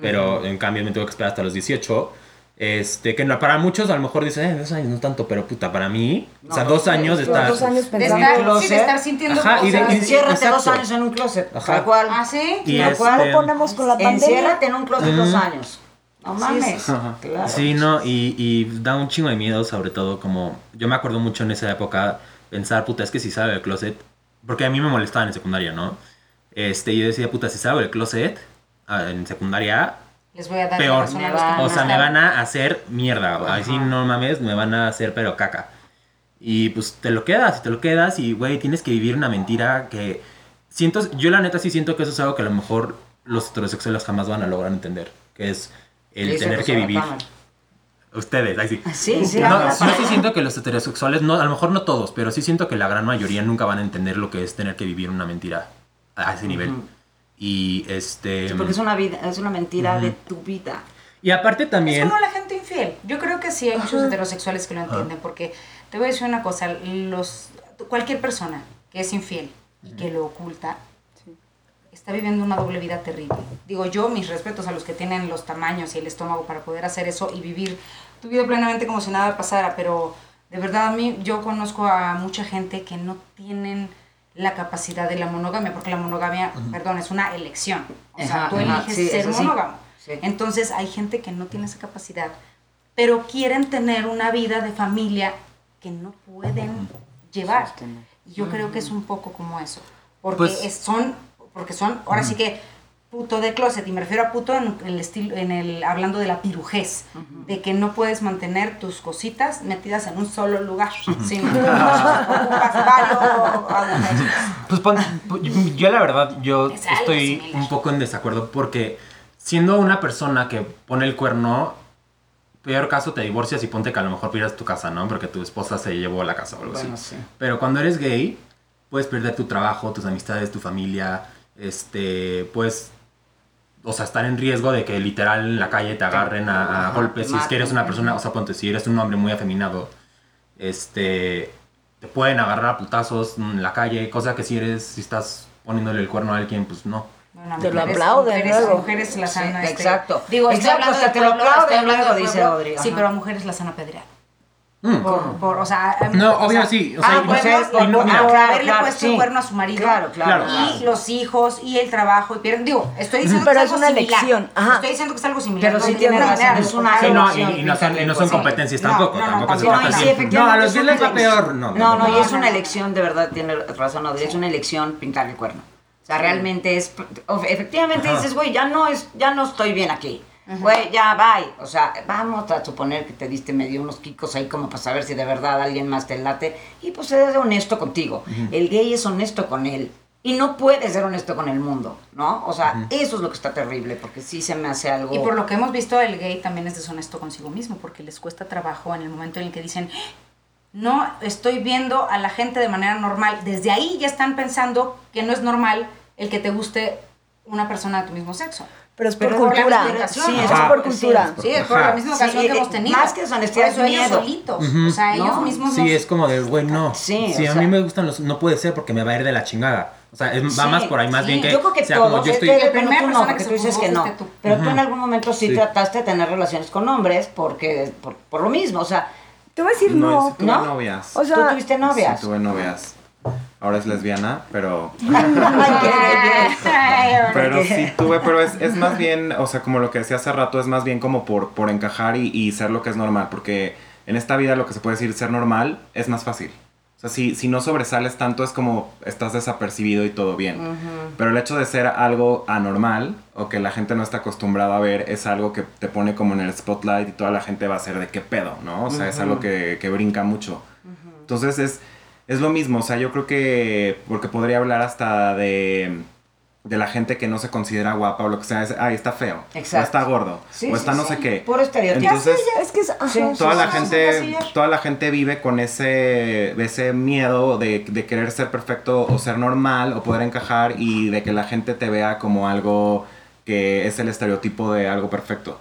Pero en cambio me tuve que esperar hasta los 18. Este, que no- para muchos a lo mejor dicen, eh, dos años no tanto, pero puta, para mí, o sea, No, dos dos años de estar... dos años De pensando. estar, sí, de estar sintiendo Ajá, y de- cosas. y- Enciérrate dos exacto. años en un closet, Ajá. tal cual. ¿Ah, sí? Y Tal este- cual. ¿Cómo ponemos con la pandemia? Enciérrate en un closet dos Ujú. años. No mames. Claro. Sí, no, y, y da un chingo de miedo, sobre todo como... Yo me acuerdo mucho en esa época pensar, puta, es que si salgo del closet... Porque a mí me molestaban en secundaria, ¿no? Este, yo decía, puta, si salgo del closet ah, en secundaria, Les voy a dar Peor. Me van o sea, me van a hacer mierda. Así no mames, me van a hacer pero caca. Y pues te lo quedas, te lo quedas y, güey, tienes que vivir una mentira que... Siento, yo la neta sí siento que eso es algo que a lo mejor los heterosexuales jamás van a lograr entender. Que es el tener que vivir. Ustedes, ahí sí. Sí, sí, No, sí siento que los heterosexuales, no, a lo mejor no todos, pero sí siento que la gran mayoría nunca van a entender lo que es tener que vivir una mentira a ese nivel. Y este... Sí, porque es una vida, es una mentira de tu vida. Y aparte Es también... como la gente infiel. Yo creo que sí hay muchos heterosexuales que lo entienden, porque te voy a decir una cosa, los cualquier persona que es infiel y que lo oculta está viviendo una doble vida terrible. Digo yo, mis respetos a los que tienen los tamaños y el estómago para poder hacer eso y vivir tu vida plenamente como si nada pasara, pero de verdad a mí yo conozco a mucha gente que no tienen la capacidad de la monogamia, porque la monogamia, perdón, es una elección. O sea, Ajá, tú ajá, eliges sí, ser sí. monógamo. Sí. Entonces hay gente que no tiene esa capacidad, pero quieren tener una vida de familia que no pueden llevar. Yo creo que es un poco como eso. Porque Pues- es- son, porque son, ahora sí que puto de closet, y me refiero a puto en el estilo, en el, hablando de la pirujez, de que no puedes mantener tus cositas metidas en un solo lugar, sino que ocupas varios agujeros. Pues pon- pu- yo la verdad, yo Es estoy similar. un poco en desacuerdo porque siendo una persona que pone el cuerno, peor caso te divorcias y ponte que a lo mejor pierdas tu casa, ¿no? Porque tu esposa se llevó a la casa o algo Bueno, así. sí. Pero cuando eres gay, puedes perder tu trabajo, tus amistades, tu familia, este, puedes, o sea, estar en riesgo de que literal en la calle te agarren a, a golpes. Si es que eres una persona, o sea, ponte, si eres un hombre muy afeminado, este, te pueden agarrar a putazos en la calle, cosa que si eres, si estás poniéndole el cuerno a alguien, pues no. Bueno, Te lo aplauden mujeres, luego. mujeres las Sí, han, este, exacto. Digo, estoy Exacto, hablando hasta del te lo aplauden estoy hablando dice. Audrey, Sí, ajá. pero a mujeres las han apedreado. Mm. Por, por, o sea, a- No, o obvio sea, sí, o sea, ah, pues, y no- no- por haberle Claro, puesto sí. el cuerno a su marido. Claro, claro, Y claro. los hijos y el trabajo y pierden. Digo, estoy diciendo Pero que es algo una similar. elección, ajá. Estoy diciendo que es algo similar. Pero sí tiene razón, es una Sí, no, elección, y, y no son, y no son Sí. competencias tampoco, no, no, tampoco se trata no, así. sí, No, a los les va peor. No, No, no, y es una elección, de verdad, tiene razón, es una elección pintar el cuerno. O sea, realmente es, efectivamente dices, güey, ya no es, ya no estoy bien aquí. Güey, ya, bye. O sea, vamos a suponer que te diste medio unos quicos ahí como para saber si de verdad alguien más te late. Y pues eres honesto contigo. El gay es honesto con él. Y no puede ser honesto con el mundo, ¿no? O sea, eso es lo que está terrible, porque sí se me hace algo... Y por lo que hemos visto, el gay también es deshonesto consigo mismo, porque les cuesta trabajo en el momento en el que dicen, no estoy viendo a la gente de manera normal. Desde ahí ya están pensando que no es normal el que te guste una persona de tu mismo sexo. Pero es por Pero cultura. Sí, ¿no? es por cultura. Sí, es por Ajá. la misma educación Sí, que hemos eh, tenido. más que deshonestidad, Por eso es ellos miedo. solitos. O sea, ellos ¿No? mismos Sí, nos- es como de, güey, no. Sí, si o a sea- mí me gustan los. No puede ser porque me va a ir de la chingada. O sea, es- va Sí, más por ahí, más sí, bien que. Yo creo que sea todos, como yo estoy. este, primera tú no, persona porque que tú dices que no. tú. Pero tú Ujú. en algún momento sí, Sí. trataste de tener relaciones con hombres porque por, por lo mismo, o sea, Te voy a decir No, no. sí tuve ¿no? novias. O tú sea, tuviste novias. Sí tuve novias. Ahora es lesbiana, pero... [LAUGHS] Pero sí tuve, pero es, es más bien, o sea, como lo que decía hace rato, es más bien como por, por encajar y, y ser lo que es normal, porque en esta vida lo que se puede decir ser normal es más fácil. O sea, si, si no sobresales tanto es como estás desapercibido y todo bien. Pero el hecho de ser algo anormal o que la gente no está acostumbrada a ver es algo que te pone como en el spotlight y toda la gente va a ser de qué pedo, ¿no? O sea, es algo que, que brinca mucho. Entonces es, es lo mismo, o sea, yo creo que, porque podría hablar hasta de, de la gente que no se considera guapa o lo que sea, es, ay, está feo, Exacto. o está gordo, Sí, o está sí, no sí. sé qué. Puro estereotipo. Entonces, es que es. ajá, toda sí, la sí. gente toda la gente vive con ese ese miedo de, de querer ser perfecto o ser normal o poder encajar y de que la gente te vea como algo que es el estereotipo de algo perfecto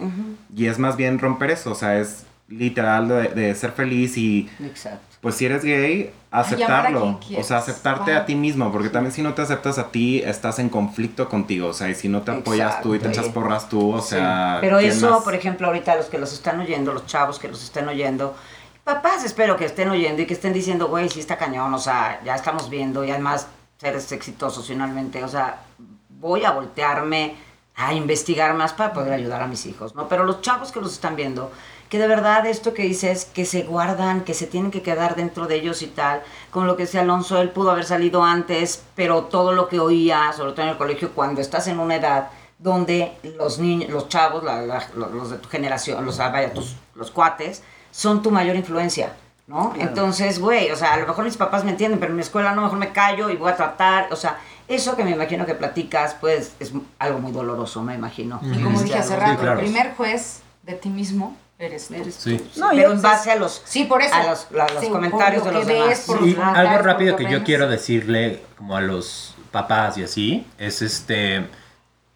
y es más bien romper eso o sea es literal de, de ser feliz y Exacto. pues si eres gay aceptarlo o sea aceptarte Ajá. a ti mismo porque también si no te aceptas a ti estás en conflicto contigo o sea y si no te apoyas tú y te echas porras tú o sea Pero ¿quién eso, más? por ejemplo, ahorita los que los están oyendo, los chavos que los estén oyendo, papás espero que estén oyendo y que estén diciendo, güey, sí está cañón, o sea, ya estamos viendo y además eres exitosos finalmente, o sea, voy a voltearme a investigar más para poder ayudar a mis hijos, ¿no? Pero los chavos que los están viendo, que de verdad esto que dices, que se guardan, que se tienen que quedar dentro de ellos y tal, como lo que decía Alonso, él pudo haber salido antes, pero todo lo que oía, sobre todo en el colegio, cuando estás en una edad donde los niños, los chavos, la- la- los, de tu generación, los, ah, vaya, tus, los cuates, son tu mayor influencia, ¿no? Entonces, güey, o sea, a lo mejor mis papás me entienden, pero en mi escuela no, mejor me callo y voy a tratar, o sea, eso que me imagino que platicas, pues, es algo muy doloroso, me imagino. Y como dije hace rato, claro. el primer juez de ti mismo eres tú. Eres Sí. No, pero yo- en base a los, Sí, por eso. a los, los Sí, por comentarios lo de los ves, demás. por Y algo rápido que yo ves. quiero decirle como a los papás y así es este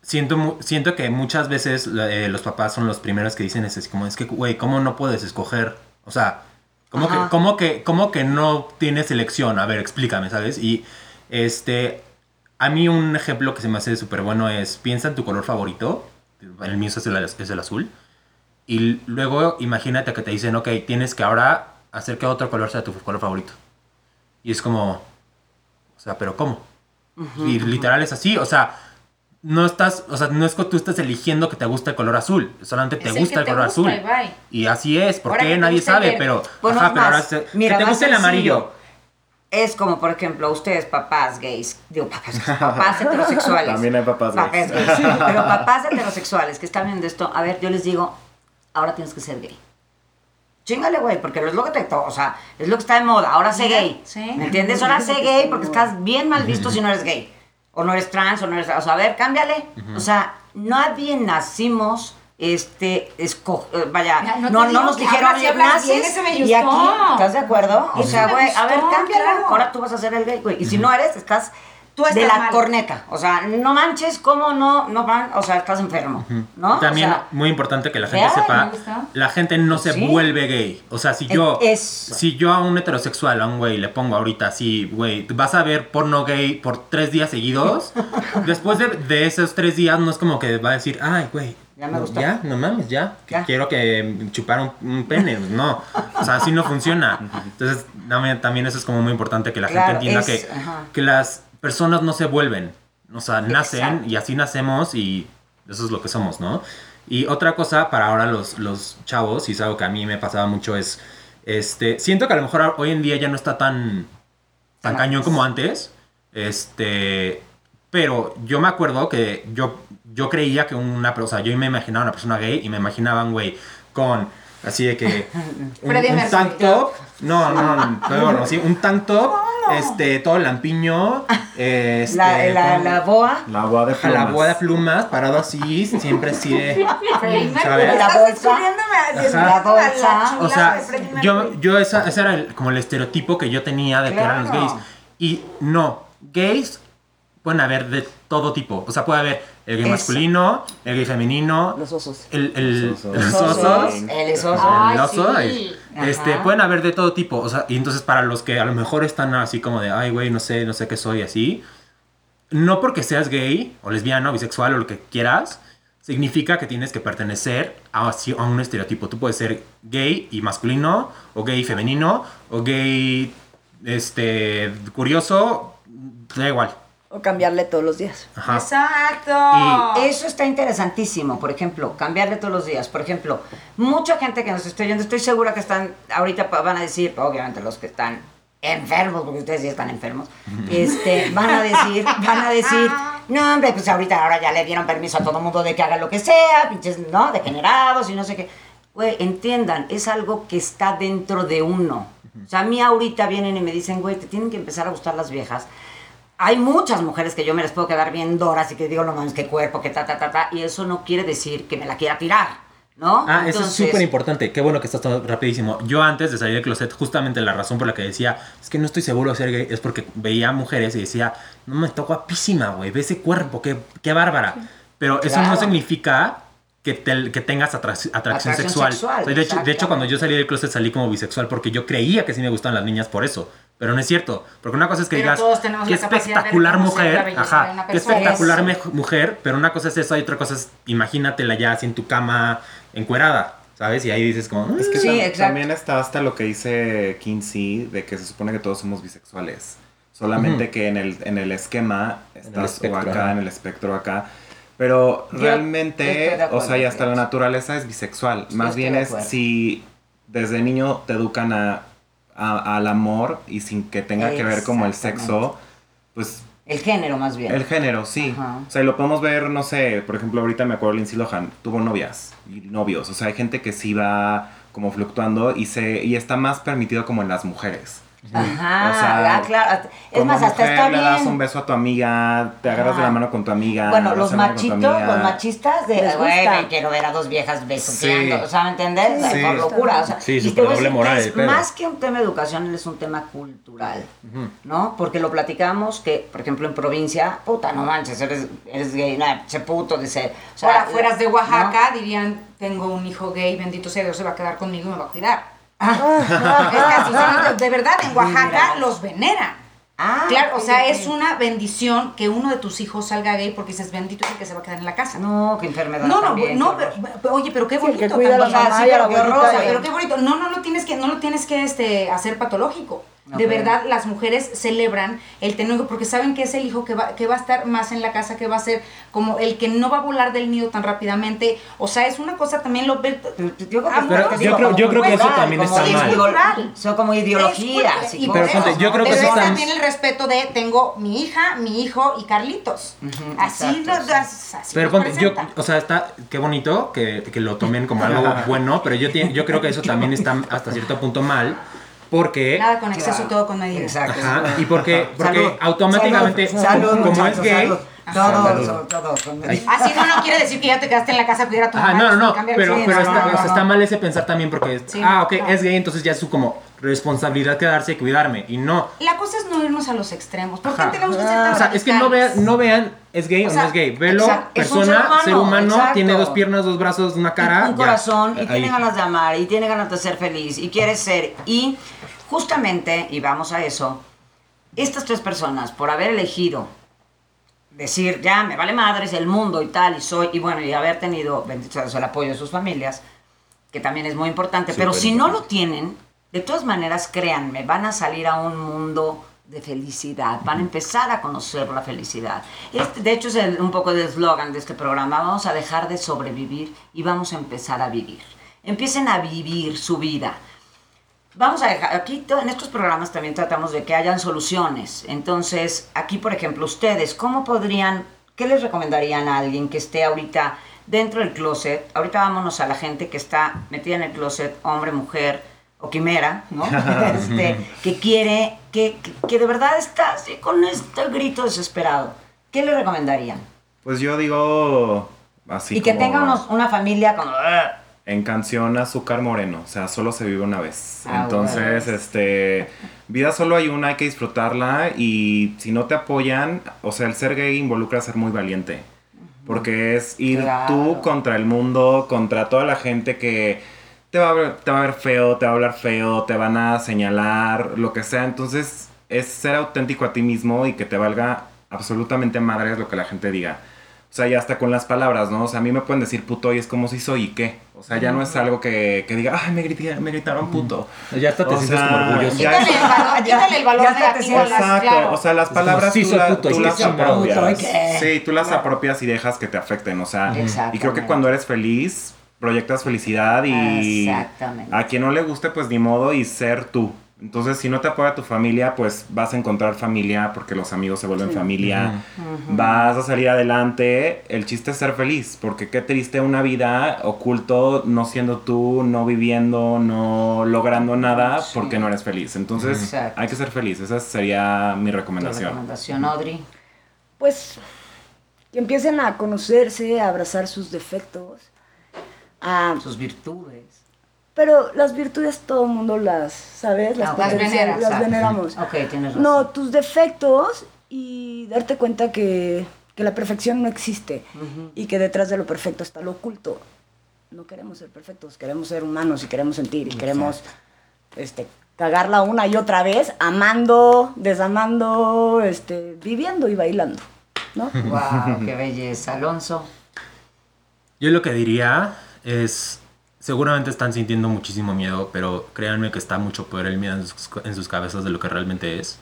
siento siento que muchas veces eh, los papás son los primeros que dicen es así como es que güey cómo no puedes escoger o sea cómo Ajá. que cómo que cómo que no tienes elección a ver explícame sabes y este a mí un ejemplo que se me hace súper bueno es piensa en tu color favorito el mío es el, es el azul y luego imagínate que te dicen ok tienes que ahora hacer que otro color sea tu color favorito y es como, O sea, pero ¿cómo? y literal es así, o sea, no estás, o sea, no es que tú estés eligiendo que te gusta el color azul, solamente te Es el gusta el te color gusta azul. y bye. Y así es, ¿por Ahora que qué? te Nadie sabe, el- pero, Bueno, ajá, pero ahora se- mira, que te más guste el amarillo. Es como, por ejemplo, ustedes, papás gays, digo, papás, [LAUGHS] papás heterosexuales. También hay papás gays. [LAUGHS] Pero papás heterosexuales que están viendo esto, a ver, yo les digo, ahora tienes que ser gay. Chingale, güey, porque es lo que te o sea, es lo que está de moda, ahora sé gay. sí. ¿Me entiendes? Ahora sé gay porque estás bien mal visto si no eres gay. O no eres trans, o no eres. O sea, a ver, cámbiale. O sea, nadie nacimos. Este, esco- eh, vaya, Ya, no no, no, nos dijeron, naces y aquí. ¿estás de acuerdo? O sea, güey, a ver, cámbiala, claro. ahora tú vas a ser el gay, güey. Y si no eres, estás Tú de estás la mal. corneta. O sea, no manches, ¿cómo no? No van, o sea, estás enfermo, ¿no? También O sea, muy importante que la gente sepa, la gente no se Sí. vuelve gay. O sea, si yo, Es- si yo a un heterosexual, a un güey, le pongo ahorita así, güey, vas a ver porno gay por tres días seguidos, [LAUGHS] después de, de esos tres días no es como que va a decir, ay, güey. Ya me no, gustó. Ya, no mames, ya. Quiero que chupar un, un pene. No. O sea, así no funciona. [LAUGHS] Entonces, también, también eso es como muy importante que la Claro, gente entienda es- que, ajá. que las personas no se vuelven. O sea, nacen Exacto. y así nacemos y eso es lo que somos, ¿no? Y otra cosa para ahora los, los chavos, y es algo que a mí me pasaba mucho, es, este, siento que a lo mejor hoy en día ya no está tan, tan cañón como antes, este, pero yo me acuerdo que yo, yo creía que una persona, yo me imaginaba una persona gay y me imaginaba un güey con, así de que, [LAUGHS] un, tank top, no, no, no, pero bueno, sí, un tank top, este, todo lampiño, [LAUGHS] este, la, la, la boa, La boa de a plumas. la boda de plumas, parado así, siempre así de... ¿Sabes? La Estás bolsa. descubriéndome a- Ajá. descubriéndome a bolsa. O sea, yo, yo esa, ese era el- como el estereotipo que yo tenía de que eran los gays. Y no, gays pueden haber de todo tipo. O sea, puede haber el gay Eso. masculino, el gay femenino, Los osos. el, el, Los osos. los osos, osos, el. Ay, el oso, sí. este, Ajá. pueden haber de todo tipo. O sea, y entonces para los que a lo mejor están así como de, ay, güey, no sé, no sé qué soy, así. No porque seas gay o lesbiano, bisexual o lo que quieras, significa que tienes que pertenecer a, a un estereotipo. Tú puedes ser gay y masculino, o gay y femenino, o gay este, curioso, da igual. O cambiarle todos los días. Ajá. Exacto. Eso está interesantísimo, por ejemplo, cambiarle todos los días. Por ejemplo, mucha gente que nos está oyendo, estoy segura que están, ahorita van a decir, obviamente los que están enfermos, porque ustedes sí están enfermos, este, van a decir, [LAUGHS] van a decir, no hombre, pues ahorita ahora ya le dieron permiso a todo mundo de que haga lo que sea, pinches, ¿no? Degenerados y no sé qué. Güey, entiendan, es algo que está dentro de uno. O sea, a mí ahorita vienen y me dicen, güey, te tienen que empezar a gustar las viejas. Hay muchas mujeres que yo me les puedo quedar bien doras y que digo, no mames, qué cuerpo, que ta, ta, ta, ta. Y eso no quiere decir que me la quiera tirar, ¿no? Ah, eso es Entonces, súper importante. Qué bueno que estás todo rapidísimo. Yo antes de salir del closet, justamente la razón por la que decía, es que no estoy seguro de ser gay, es porque veía mujeres y decía, no me está guapísima, güey, ve ese cuerpo, qué, qué bárbara. Pero eso no Claro. significa que, te- que tengas atrac- atracción, Atracción sexual. sexual, O sea, de, hecho, de hecho, cuando yo salí del closet salí como bisexual porque yo creía que sí me gustaban las niñas por eso. Pero no es cierto. Porque una cosa es que Pero digas, qué espectacular mujer, ajá, qué espectacular Eso. mujer, pero una cosa es eso y otra cosa es imagínatela ya así en tu cama encuerada, ¿sabes? Y ahí dices como, "Mm". Es que Sí, tam- también está hasta lo que dice Kinsey de que se supone que todos somos bisexuales. Solamente Ujú. que en el, en el esquema estás espectro, o acá, en el espectro acá. Pero Yo realmente, acuerdo, o sea, y hasta la naturaleza es bisexual. Más bien es si desde niño te educan a, a- al amor y sin que tenga que ver como el sexo, pues El género, más bien. el género, sí. Ajá. O sea, y lo podemos ver, no sé, por ejemplo, ahorita me acuerdo Lindsay Lohan, tuvo novias y novios. O sea, hay gente que sí va como fluctuando y se y está más permitido como en las mujeres. Ajá, O sea, ah, claro. Es más, hasta mujer, está le das un bien. beso a tu amiga, te agarras de la mano con tu amiga. Bueno, los machitos, los machistas de, güey, me quiero ver a dos viejas besuqueando, Sí. o sea, ¿me entiendes? Sí. Por locura, o sea, Sí, y súper te voy a doble moral es más que un tema de educación, es un tema cultural, ¿no? Porque lo platicamos que, por ejemplo, en provincia, puta, no manches, eres, eres gay, nada, che puto, dice, o sea, Ahora, fueras de ¿no? Oaxaca, dirían, tengo un hijo gay, bendito sea Dios, se va a quedar conmigo y me va a cuidar. Ah. [LAUGHS] es que así son, de verdad, en Oaxaca Mira. los veneran. Ah, Claro, o sea, es una bendición que uno de tus hijos salga gay porque dices, bendito es el que se va a quedar en la casa. No, qué enfermedad No, no, también, no, pero, oye, pero qué Sí, bonito que cuida a la también. mamá sí, la pero qué abuelita. horror, O sea, y- pero qué bonito. No, no lo tienes que, no lo tienes que este, hacer patológico. De verdad, las mujeres celebran el tener hijo porque saben que es el hijo que va, que va a estar más en la casa, que va a ser como el que no va a volar del nido tan rápidamente. O sea, es una cosa también lo ve- Yo Ah, pero yo digo, creo- yo creo que eso cultural, también está mal. Son como ideologías. Es y Pero, eso, yo creo que pero eso es está- también el respeto de tengo mi hija, mi hijo y Carlitos. así exacto, lo así Pero ponte, yo, o sea, está, qué bonito que, que lo tomen como algo [LAUGHS] bueno, pero yo, yo creo que eso también está hasta cierto punto mal, porque... Nada con exceso, Claro. todo con medida. Exacto. Ajá, y porque, porque Salud. automáticamente, Salud, salud, como es gay... salud. Todo, todo, todo con medida. Así no, no quiere decir que ya te quedaste en la casa a cuidar a tu Ajá, mamá. no, no, no, pero, pero está, no, o sea, no, está mal ese pensar también porque, es, Sí, ah, ok, es gay, entonces ya es su como responsabilidad quedarse y cuidarme, y no. La cosa es no irnos a los extremos. ¿Por qué Ajá. tenemos que ser tan O sea, es que no vean, no vean, es gay o, O sea, no es gay. Velo, un persona, ser humano, ser humano, tiene dos piernas, dos brazos, una cara. un ya. corazón y Ahí. tiene ganas de amar y tiene ganas de ser feliz y quiere ser. Y justamente, y vamos a eso, estas tres personas, por haber elegido decir, ya me vale madres el mundo y tal, y soy, y bueno, y haber tenido, bendito Dios, el apoyo de sus familias, que también es muy importante, pero Súper si no lo tienen, de todas maneras, créanme, van a salir a un mundo de felicidad, van a empezar a conocer la felicidad. Este, de hecho, es un poco el eslogan de este programa, vamos a dejar de sobrevivir y vamos a empezar a vivir. Empiecen a vivir su vida. Vamos a dejar, aquí en estos programas también tratamos de que hayan soluciones. Entonces, aquí, por ejemplo, ustedes, ¿cómo podrían, qué les recomendarían a alguien que esté ahorita dentro del closet? Ahorita vámonos a la gente que está metida en el closet, hombre, mujer o quimera, ¿no? [LAUGHS] Este, que quiere, que, que, que de verdad está así con este grito desesperado. ¿Qué le recomendarían? Pues yo digo así y que como tenga unos- una familia. "Ugh". en canción Azúcar Moreno, o sea, solo se vive una vez. Ah, Entonces, bueno. este, vida solo hay una, hay que disfrutarla y si no te apoyan, o sea, el ser gay involucra ser muy valiente. Porque es ir Claro. tú contra el mundo, contra toda la gente que te va, a ver, te va a ver feo, te va a hablar feo, te van a señalar, lo que sea. Entonces, es ser auténtico a ti mismo y que te valga absolutamente madres lo que la gente diga. O sea, ya hasta con las palabras, ¿no? O sea, a mí me pueden decir puto y es como si soy y qué. O sea, ya no es algo que, que diga, ay, me, grité- me gritaron puto. Ya hasta te O sientes sea, como orgulloso. ya- Quítale el valor, quítale el valor Ya hasta te negativo a las, Exacto, claro. o sea, las Es como, palabras sí tú, la- puto, tú las puto, apropias. ¿y qué? Sí, tú las apropias y dejas que te afecten, o sea, y creo que cuando eres feliz, proyectas felicidad y Exactamente. a quien no le guste, pues ni modo y ser tú. Entonces, si no te apoya tu familia, pues vas a encontrar familia porque los amigos se vuelven familia. Vas a salir adelante. El chiste es ser feliz, porque qué triste una vida oculto, no siendo tú, no viviendo, no logrando nada Sí. porque no eres feliz. Entonces, Exacto. hay que ser feliz. Esa sería mi ¿Tu recomendación. recomendación, Audrey? Pues que empiecen a conocerse, a abrazar sus defectos. A- Sus virtudes. pero las virtudes todo el mundo las, ¿sabes? Las, Ah. Las veneras. las Exacto. veneramos. Ok, tienes razón. No, tus defectos y darte cuenta que, que la perfección no existe y que detrás de lo perfecto está lo oculto. No queremos ser perfectos, queremos ser humanos y queremos sentir y queremos este, cagarla una y otra vez, amando, desamando, este, viviendo y bailando. ¿no? Wow, qué belleza, Alonso. Yo lo que diría es, seguramente están sintiendo muchísimo miedo, pero créanme que está mucho peor el miedo en sus, en sus cabezas de lo que realmente es.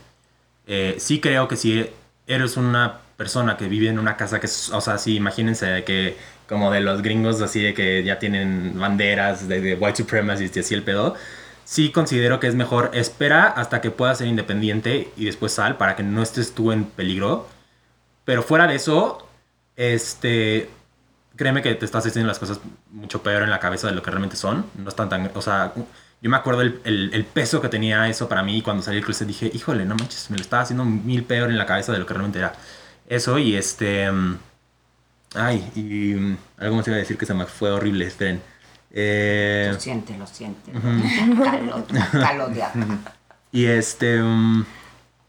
Eh, sí creo que si eres una persona que vive en una casa que o sea, sí, imagínense que como de los gringos así de que ya tienen banderas de, de white supremacists y así el pedo, sí considero que es mejor espera hasta que puedas ser independiente y después sal para que no estés tú en peligro. Pero fuera de eso, este, créeme que te estás haciendo las cosas mucho peor en la cabeza de lo que realmente son. No están tan, o sea, yo me acuerdo el, el- el peso que tenía eso para mí cuando salí del cruce dije, híjole, no manches, me lo estaba haciendo mil peor en la cabeza de lo que realmente era. Eso y este, mm, ay, y mm, algo más iba a decir que se me fue horrible, esperen. Eh, Lo siente, lo siente. [LAUGHS] De acá. y este, mm,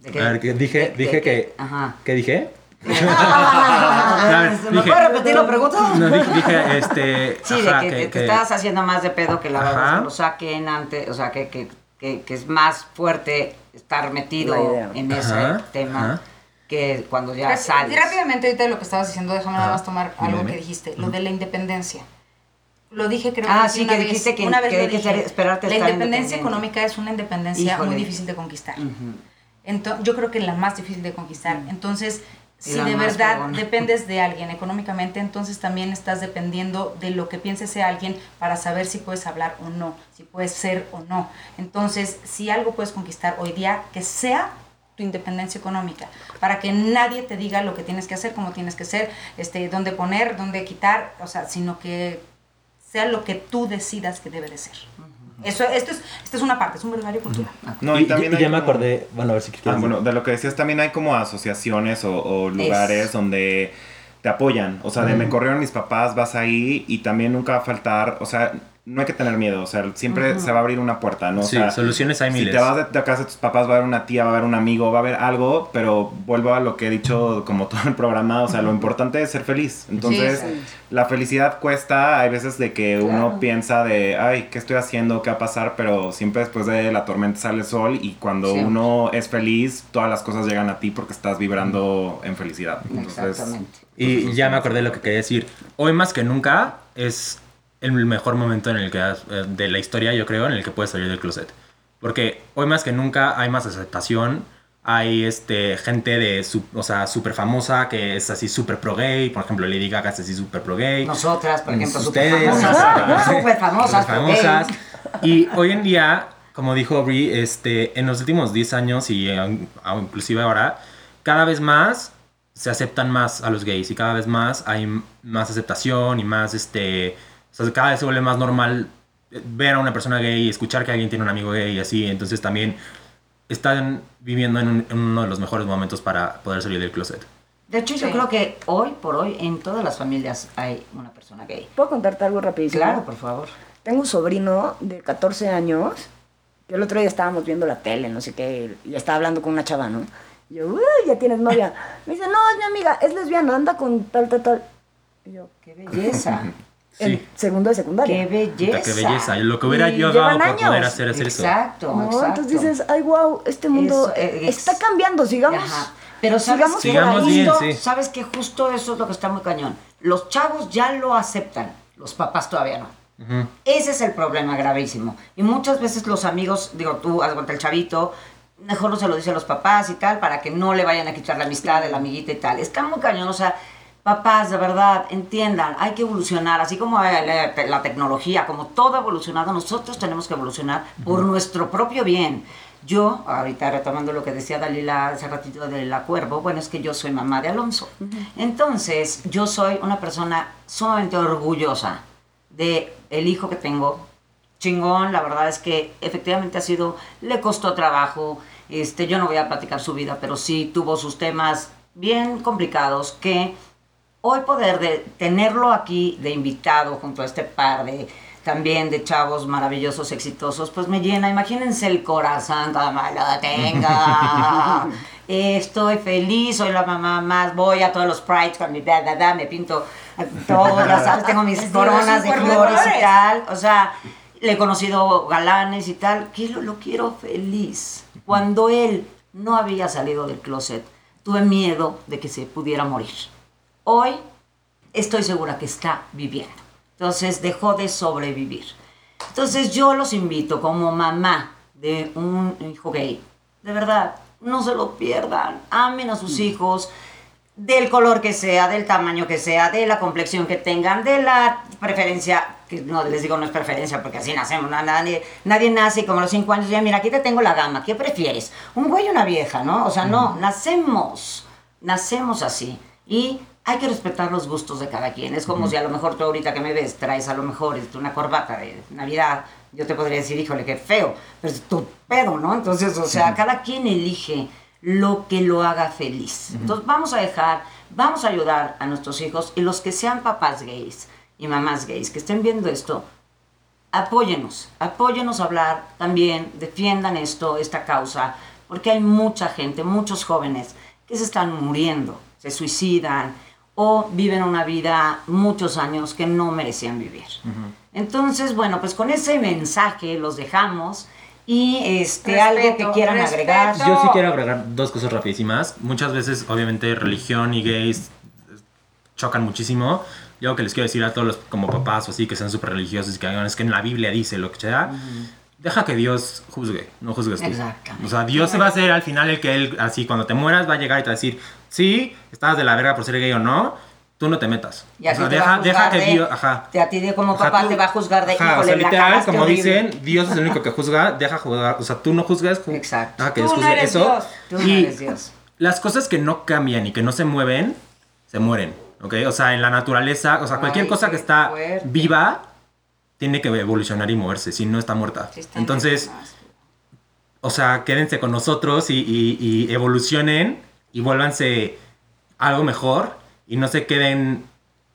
¿De a ver, dije, De- de dije qué? que, Ajá. ¿qué dije? ¿Me dije- puedes repetir la pregunta? No, dije, dije, [LAUGHS] este, Sí, de ajá, que, que- te- estabas haciendo más de pedo que la Ajá. verdad que lo saquen antes, o sea, que, que, que, que es más fuerte estar metido en ese Ajá, tema ajá. que cuando ya sales. Rápidamente ahorita de lo que estabas diciendo, déjame nada más tomar algo Dime. que dijiste, lo de la independencia. Lo dije creo Ah, que sí, una que vez, dijiste que- una vez que lo que dije. esperarte La independencia económica es una independencia Híjole. muy difícil de conquistar. Entonces, yo creo que la más difícil de conquistar. Entonces, Y si de verdad [LAUGHS] dependes de alguien económicamente, entonces también estás dependiendo de lo que piense ese alguien para saber si puedes hablar o no, si puedes ser o no. Entonces, si algo puedes conquistar hoy día, que sea tu independencia económica, para que nadie te diga lo que tienes que hacer, cómo tienes que ser, este, dónde poner, dónde quitar, o sea, sino que sea lo que tú decidas que debe de ser. Eso, esto es, esto es una parte, es un brevario cultural. No, y, y también y hay ya me como- acordé, bueno, a ver si quieres. Ah, bueno, de lo que decías también hay como asociaciones o, o lugares Es. donde te apoyan. O sea, de me corrieron mis papás, vas ahí y también nunca va a faltar, o sea, no hay que tener miedo, o sea, siempre se va a abrir una puerta, ¿no? O Sí, sea, soluciones hay si miles. te vas de, de casa de tus papás, va a haber una tía, va a haber un amigo, va a haber algo, pero vuelvo a lo que he dicho como todo el programa, o sea, lo importante es ser feliz. Entonces, Sí, la felicidad cuesta, hay veces de que uno piensa de, ay, ¿qué estoy haciendo? ¿Qué va a pasar? Pero siempre después de la tormenta sale el sol y cuando Siempre. uno es feliz, todas las cosas llegan a ti porque estás vibrando en felicidad. Entonces, Exactamente. Y ya me acordé de lo que quería decir. Hoy más que nunca es el mejor momento en el que has- eh, de la historia, yo creo, en el que puedes salir del closet. Porque hoy más que nunca hay más aceptación. Hay este, gente de, o sea, súper famosa que es así súper pro gay. Por ejemplo, Lady Gaga es así súper pro gay. Nosotras, por ejemplo, súper famosas. Súper [LAUGHS] famosas. Famosas. Y hoy en día, como dijo Brie, este, en los últimos 10 años y inclusive ahora, cada vez más se aceptan más a los gays y cada vez más hay más aceptación y más, este, o sea, cada vez se vuelve más normal eh, ver a una persona gay y escuchar que alguien tiene un amigo gay y así, entonces también están viviendo en, un- en uno de los mejores momentos para poder salir del closet. De hecho, yo Sí. creo que hoy por hoy en todas las familias hay una persona gay. ¿Puedo contarte algo rapidísimo? Claro, por favor. Tengo un sobrino de 14 años, que el otro día estábamos viendo la tele, no sé qué, y estaba hablando con una chava, ¿no? Y yo, uy, ya tienes novia. Me dice, no, es mi amiga, es lesbiana, anda con tal, tal, tal. Y yo, Qué belleza. [LAUGHS] en Sí. segundo de secundaria. Qué belleza. Qué belleza. Lo que hubiera Y yo dado llevan por poder años. hacer es eso. Exacto, ¿no? exacto. Entonces dices, ay, wow, este mundo Eso, es- está cambiando, sigamos. Ajá. Pero sabes sigamos que por Sigamos ahí. bien, sí. sabes que justo eso es lo que está muy cañón. Los chavos ya lo aceptan, los papás todavía no. Ujú. Ese es el problema gravísimo. Y muchas veces los amigos, digo tú, haz cuenta el chavito, mejor no se lo dice a los papás y tal, para que no le vayan a quitar la amistad de la amiguita y tal. Está muy cañón, o sea, papás, de verdad, entiendan, hay que evolucionar, así como eh, la, tecnología, como todo ha evolucionado, nosotros tenemos que evolucionar por nuestro propio bien. Yo, ahorita retomando lo que decía Dalila hace ratito de la cuervo, bueno, es que yo soy mamá de Alonso. Entonces, yo soy una persona sumamente orgullosa de el hijo que tengo. Chingón, la verdad es que efectivamente ha sido, le costó trabajo. Este, yo no voy a platicar su vida, pero sí tuvo sus temas bien complicados que hoy poder de tenerlo aquí de invitado junto a este par de también de chavos maravillosos, exitosos, pues me llena. Imagínense el corazón como lo tenga. [LAUGHS] Estoy feliz, soy la mamá más, voy a todos los prides con mi da, da, da, me pinto todas, ¿sabes? Tengo mis [LAUGHS] coronas de flores y tal. O sea, le he conocido galanes y tal. Quiero, lo quiero feliz. Cuando él no había salido del closet, tuve miedo de que se pudiera morir. Hoy estoy segura que está viviendo. Entonces dejó de sobrevivir. Entonces yo los invito como mamá de un hijo gay. De verdad, no se lo pierdan. Amen a sus hijos del color que sea, del tamaño que sea, de la complexión que tengan, de la preferencia, que no les digo no es preferencia porque así nacemos, na- nadie, nadie nace como a los cinco años ya mira, aquí te tengo la gama, ¿qué prefieres? ¿Un güey o una vieja, no? O sea, no, nacemos, nacemos así y hay que respetar los gustos de cada quien. Es como si a lo mejor tú ahorita que me ves traes a lo mejor este, una corbata de Navidad, yo te podría decir, híjole, qué feo, pero es tu pedo, ¿no? Entonces, o sea, cada quien elige lo que lo haga feliz. Entonces vamos a dejar, vamos a ayudar a nuestros hijos y los que sean papás gays y mamás gays que estén viendo esto, apóyenos, apóyenos a hablar también, defiendan esto, esta causa, porque hay mucha gente, muchos jóvenes que se están muriendo, se suicidan o viven una vida muchos años que no merecían vivir. Entonces, bueno, pues con ese mensaje los dejamos y este algo que Respeto, quieran respeto. agregar. Yo sí quiero agregar dos cosas rapidísimas. Muchas veces, obviamente, religión y gays chocan muchísimo. Yo lo que les quiero decir a todos los como papás o así que sean súper religiosos y que hagan es que en la Biblia dice lo que sea. Deja que Dios juzgue, no juzgues tú. Exactamente. O sea, Dios se va a hacer al final el que él, así, cuando te mueras, va a llegar y te va a decir, sí, estabas de la verga por ser gay o no, tú no te metas. Y o sea, te deja, que de- Dios, ajá. de a ti de como Ajá, papá tú- te va a juzgar de, ajá, o sea, literal, como dicen, Dios es el único que juzga, deja juzgar, o sea, tú no juzgas, ju- Exacto. deja que Tú Dios no juzgue eres eso. Dios. Tú no eres Dios. las cosas que no cambian y que no se mueven, se mueren, ¿ok? O sea, en la naturaleza, o sea, cualquier Ay, cosa que está fuerte. viva tiene que evolucionar y moverse, si no está muerta. Sí, está Entonces, o sea, quédense con nosotros y, y- y evolucionen y vuélvanse algo mejor y no se queden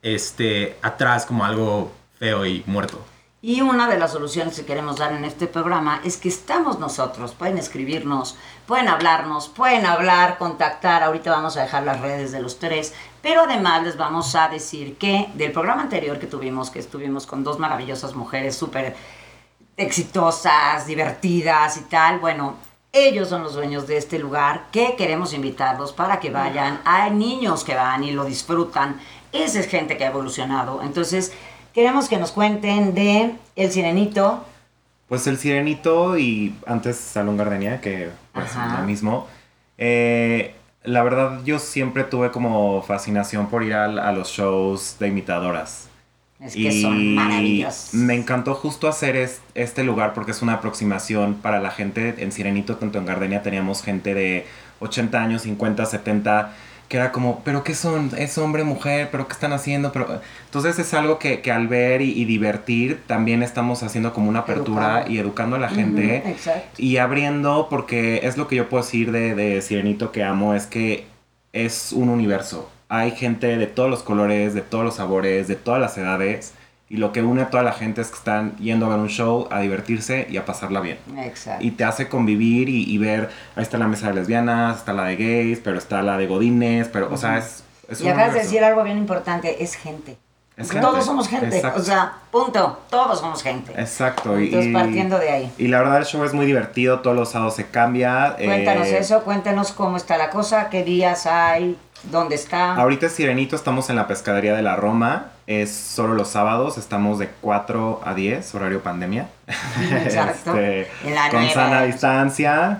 este, atrás como algo feo y muerto. Y una de las soluciones que queremos dar en este programa es que estamos nosotros, pueden escribirnos, pueden hablarnos, pueden hablar, contactar, ahorita vamos a dejar las redes de los tres, pero además les vamos a decir que del programa anterior que tuvimos, que estuvimos con dos maravillosas mujeres súper exitosas, divertidas y tal, bueno, ellos son los dueños de este lugar que queremos invitarlos para que vayan. Hay niños que van y lo disfrutan. Esa es gente que ha evolucionado. Entonces, queremos que nos cuenten de El Sirenito. Pues el Sirenito y antes Salón Gardenia, que pues Ajá. lo mismo. Eh, la verdad, yo siempre tuve como fascinación por ir al- a, los shows de imitadoras. Es que son maravillosos. me encantó justo hacer es- este lugar porque es una aproximación para la gente. En Sirenito, tanto en Gardenia, teníamos gente de 80 años, 50, 70, que era como, ¿pero qué son? ¿Es hombre, mujer? ¿Pero qué están haciendo? Pero... Entonces es algo que, que al ver y, y divertir, también estamos haciendo como una apertura Educando. y educando a la gente. Ujú, exacto. Y abriendo, porque es lo que yo puedo decir de, de Sirenito que amo, es que es un universo. Hay gente de todos los colores, de todos los sabores, de todas las edades. Y lo que une a toda la gente es que están yendo a ver un show, a divertirse y a pasarla bien. Exacto. Y te hace convivir y, y ver, ahí está la mesa de lesbianas, está la de gays, pero está la de godines, pero, o sea, es... es Y acabas de decir algo bien importante, es gente. Es gente. Todos somos gente, Exacto. o sea, punto, todos somos gente. Exacto. Entonces, y- partiendo de ahí. Y la verdad el show es muy divertido, todos los sábados se cambia. Cuéntanos eh, eso, cuéntanos cómo está la cosa, qué días hay, dónde está. Ahorita es Sirenito, estamos en la pescadería de la Roma. Es solo los sábados, estamos de 4 a 10, horario pandemia. Exacto. [LAUGHS] Este, En la con nueva sana distancia,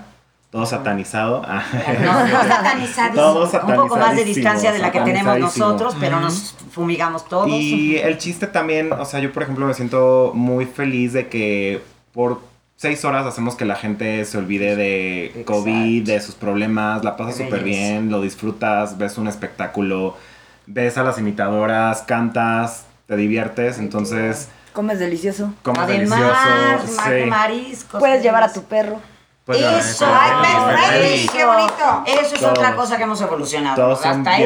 todo satanizado. Ah. No, [LAUGHS] no satanizadísimo. Todo Un poco más de satanizadísimo, distancia de la que tenemos satanizadísimo. nosotros, pero nos fumigamos todos. Y el chiste también, o sea, yo por ejemplo me siento muy feliz de que por seis horas hacemos que la gente se olvide de Exacto. COVID, de sus problemas, la pasas Qué súper bien, lo disfrutas, ves un espectáculo, ves a las imitadoras, cantas, te diviertes, entonces Comes delicioso. comes Además, delicioso. mar- sí. mariscos. Puedes llevar a tu perro. Pues, Eso, ay, qué bonito. Eso es Todos. otra cosa que hemos evolucionado. Todos son hasta.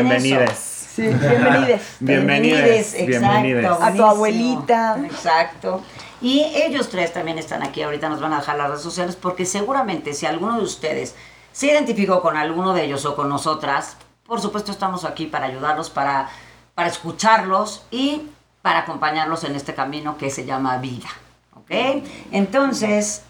Sí, [LAUGHS] bienvenides. Bienvenides, exacto, bienvenides. A tu abuelita. Exacto. Y ellos tres también están aquí, ahorita nos van a dejar las redes sociales, porque seguramente si alguno de ustedes se identificó con alguno de ellos o con nosotras, por supuesto estamos aquí para ayudarlos, para, para escucharlos y para acompañarlos en este camino que se llama vida. ¿Ok? Entonces,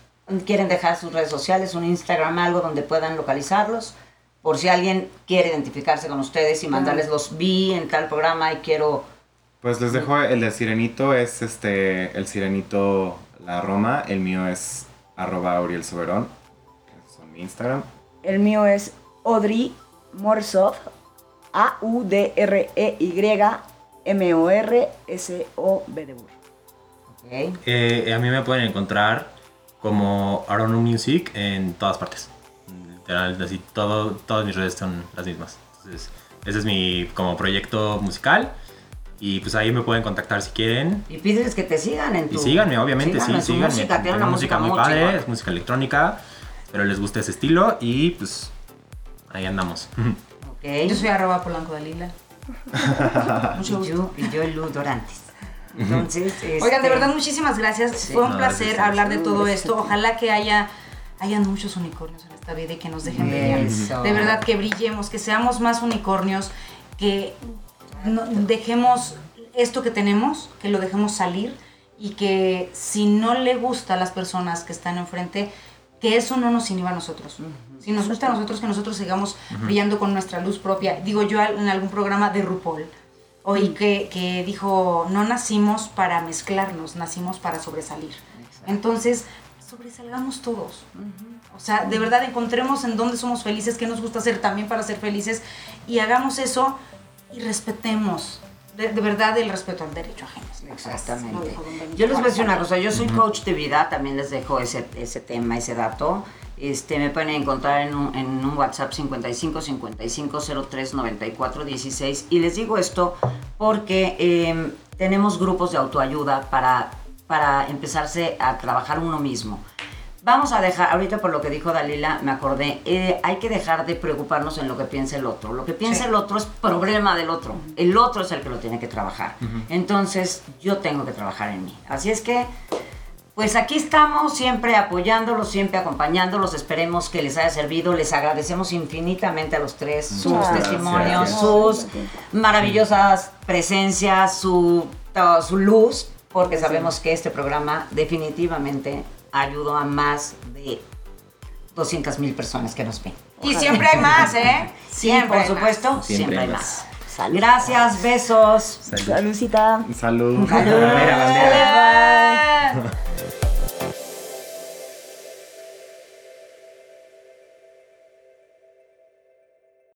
¿quieren dejar sus redes sociales, un Instagram, algo donde puedan localizarlos? Por si alguien quiere identificarse con ustedes y mandarles los vi en tal programa y quiero Pues les dejo el de Sirenito, es este, el Sirenito La Roma, el mío es arroba Auriel Soberón, que son mi Instagram. El mío es Audrey Morsov. A-U-D-R-E-Y-M-O-R-S-O-B de burro. ¿ok? Eh, a mí me pueden encontrar como Aronu Music en todas partes. Literal, así, todo, todas mis redes son las mismas. Entonces, ese es mi como proyecto musical. Y pues ahí me pueden contactar si quieren. Y pídeles que te sigan en tu... Y síganme, obviamente, síganme sí, síganme. música, tiene una música muy, padre, chingona. es música electrónica. Pero les gusta ese estilo y pues ahí andamos. Ok. Yo soy arroba Polanco Dalila. [LAUGHS] Mucho y gusto. yo, y yo Lu Dorantes. Entonces, [LAUGHS] Oigan, de este, verdad, muchísimas gracias. Sí. Fue un No, placer hablar de todo esto. Ojalá que haya hayan muchos unicornios en esta vida y que nos dejen brillar. Eso. De verdad que brillemos, que seamos más unicornios, que no- dejemos esto que tenemos, que lo dejemos salir y que si no le gusta a las personas que están enfrente, que eso no nos inhiba a nosotros. Si nos gusta a nosotros, que nosotros sigamos brillando con nuestra luz propia. Digo yo en algún programa de RuPaul, Oí que, que dijo, no nacimos para mezclarnos, nacimos para sobresalir. Entonces, sobresalgamos todos. O sea, de verdad encontremos en dónde somos felices, qué nos gusta hacer también para ser felices y hagamos eso y respetemos. De, de verdad el respeto al derecho ajeno. Exactamente. Yo les voy a decir una cosa, yo soy coach de vida, también les dejo ese, ese tema, ese dato. Este, me pueden encontrar en un, en un WhatsApp 55 55 03 94 16 y les digo esto porque eh, tenemos grupos de autoayuda para, para empezarse a trabajar uno mismo. Vamos a dejar, ahorita por lo que dijo Dalila, me acordé, eh, hay que dejar de preocuparnos en lo que piensa el otro. Lo que piensa Sí. el otro es problema del otro. El otro es el que lo tiene que trabajar. Entonces, yo tengo que trabajar en mí. Así es que, pues aquí estamos, siempre apoyándolos, siempre acompañándolos. Esperemos que les haya servido. Les agradecemos infinitamente a los tres sus testimonios, gracias. sus maravillosas presencias, su, su luz, porque sabemos que este programa definitivamente ayudó a más de 200 mil personas que nos ven. Y siempre hay más, ¿eh? Sí, Siempre por más. supuesto, siempre, Siempre hay más. Salud. Gracias, besos. Salud. Salud. Bandera, bandera. Eh, [LAUGHS]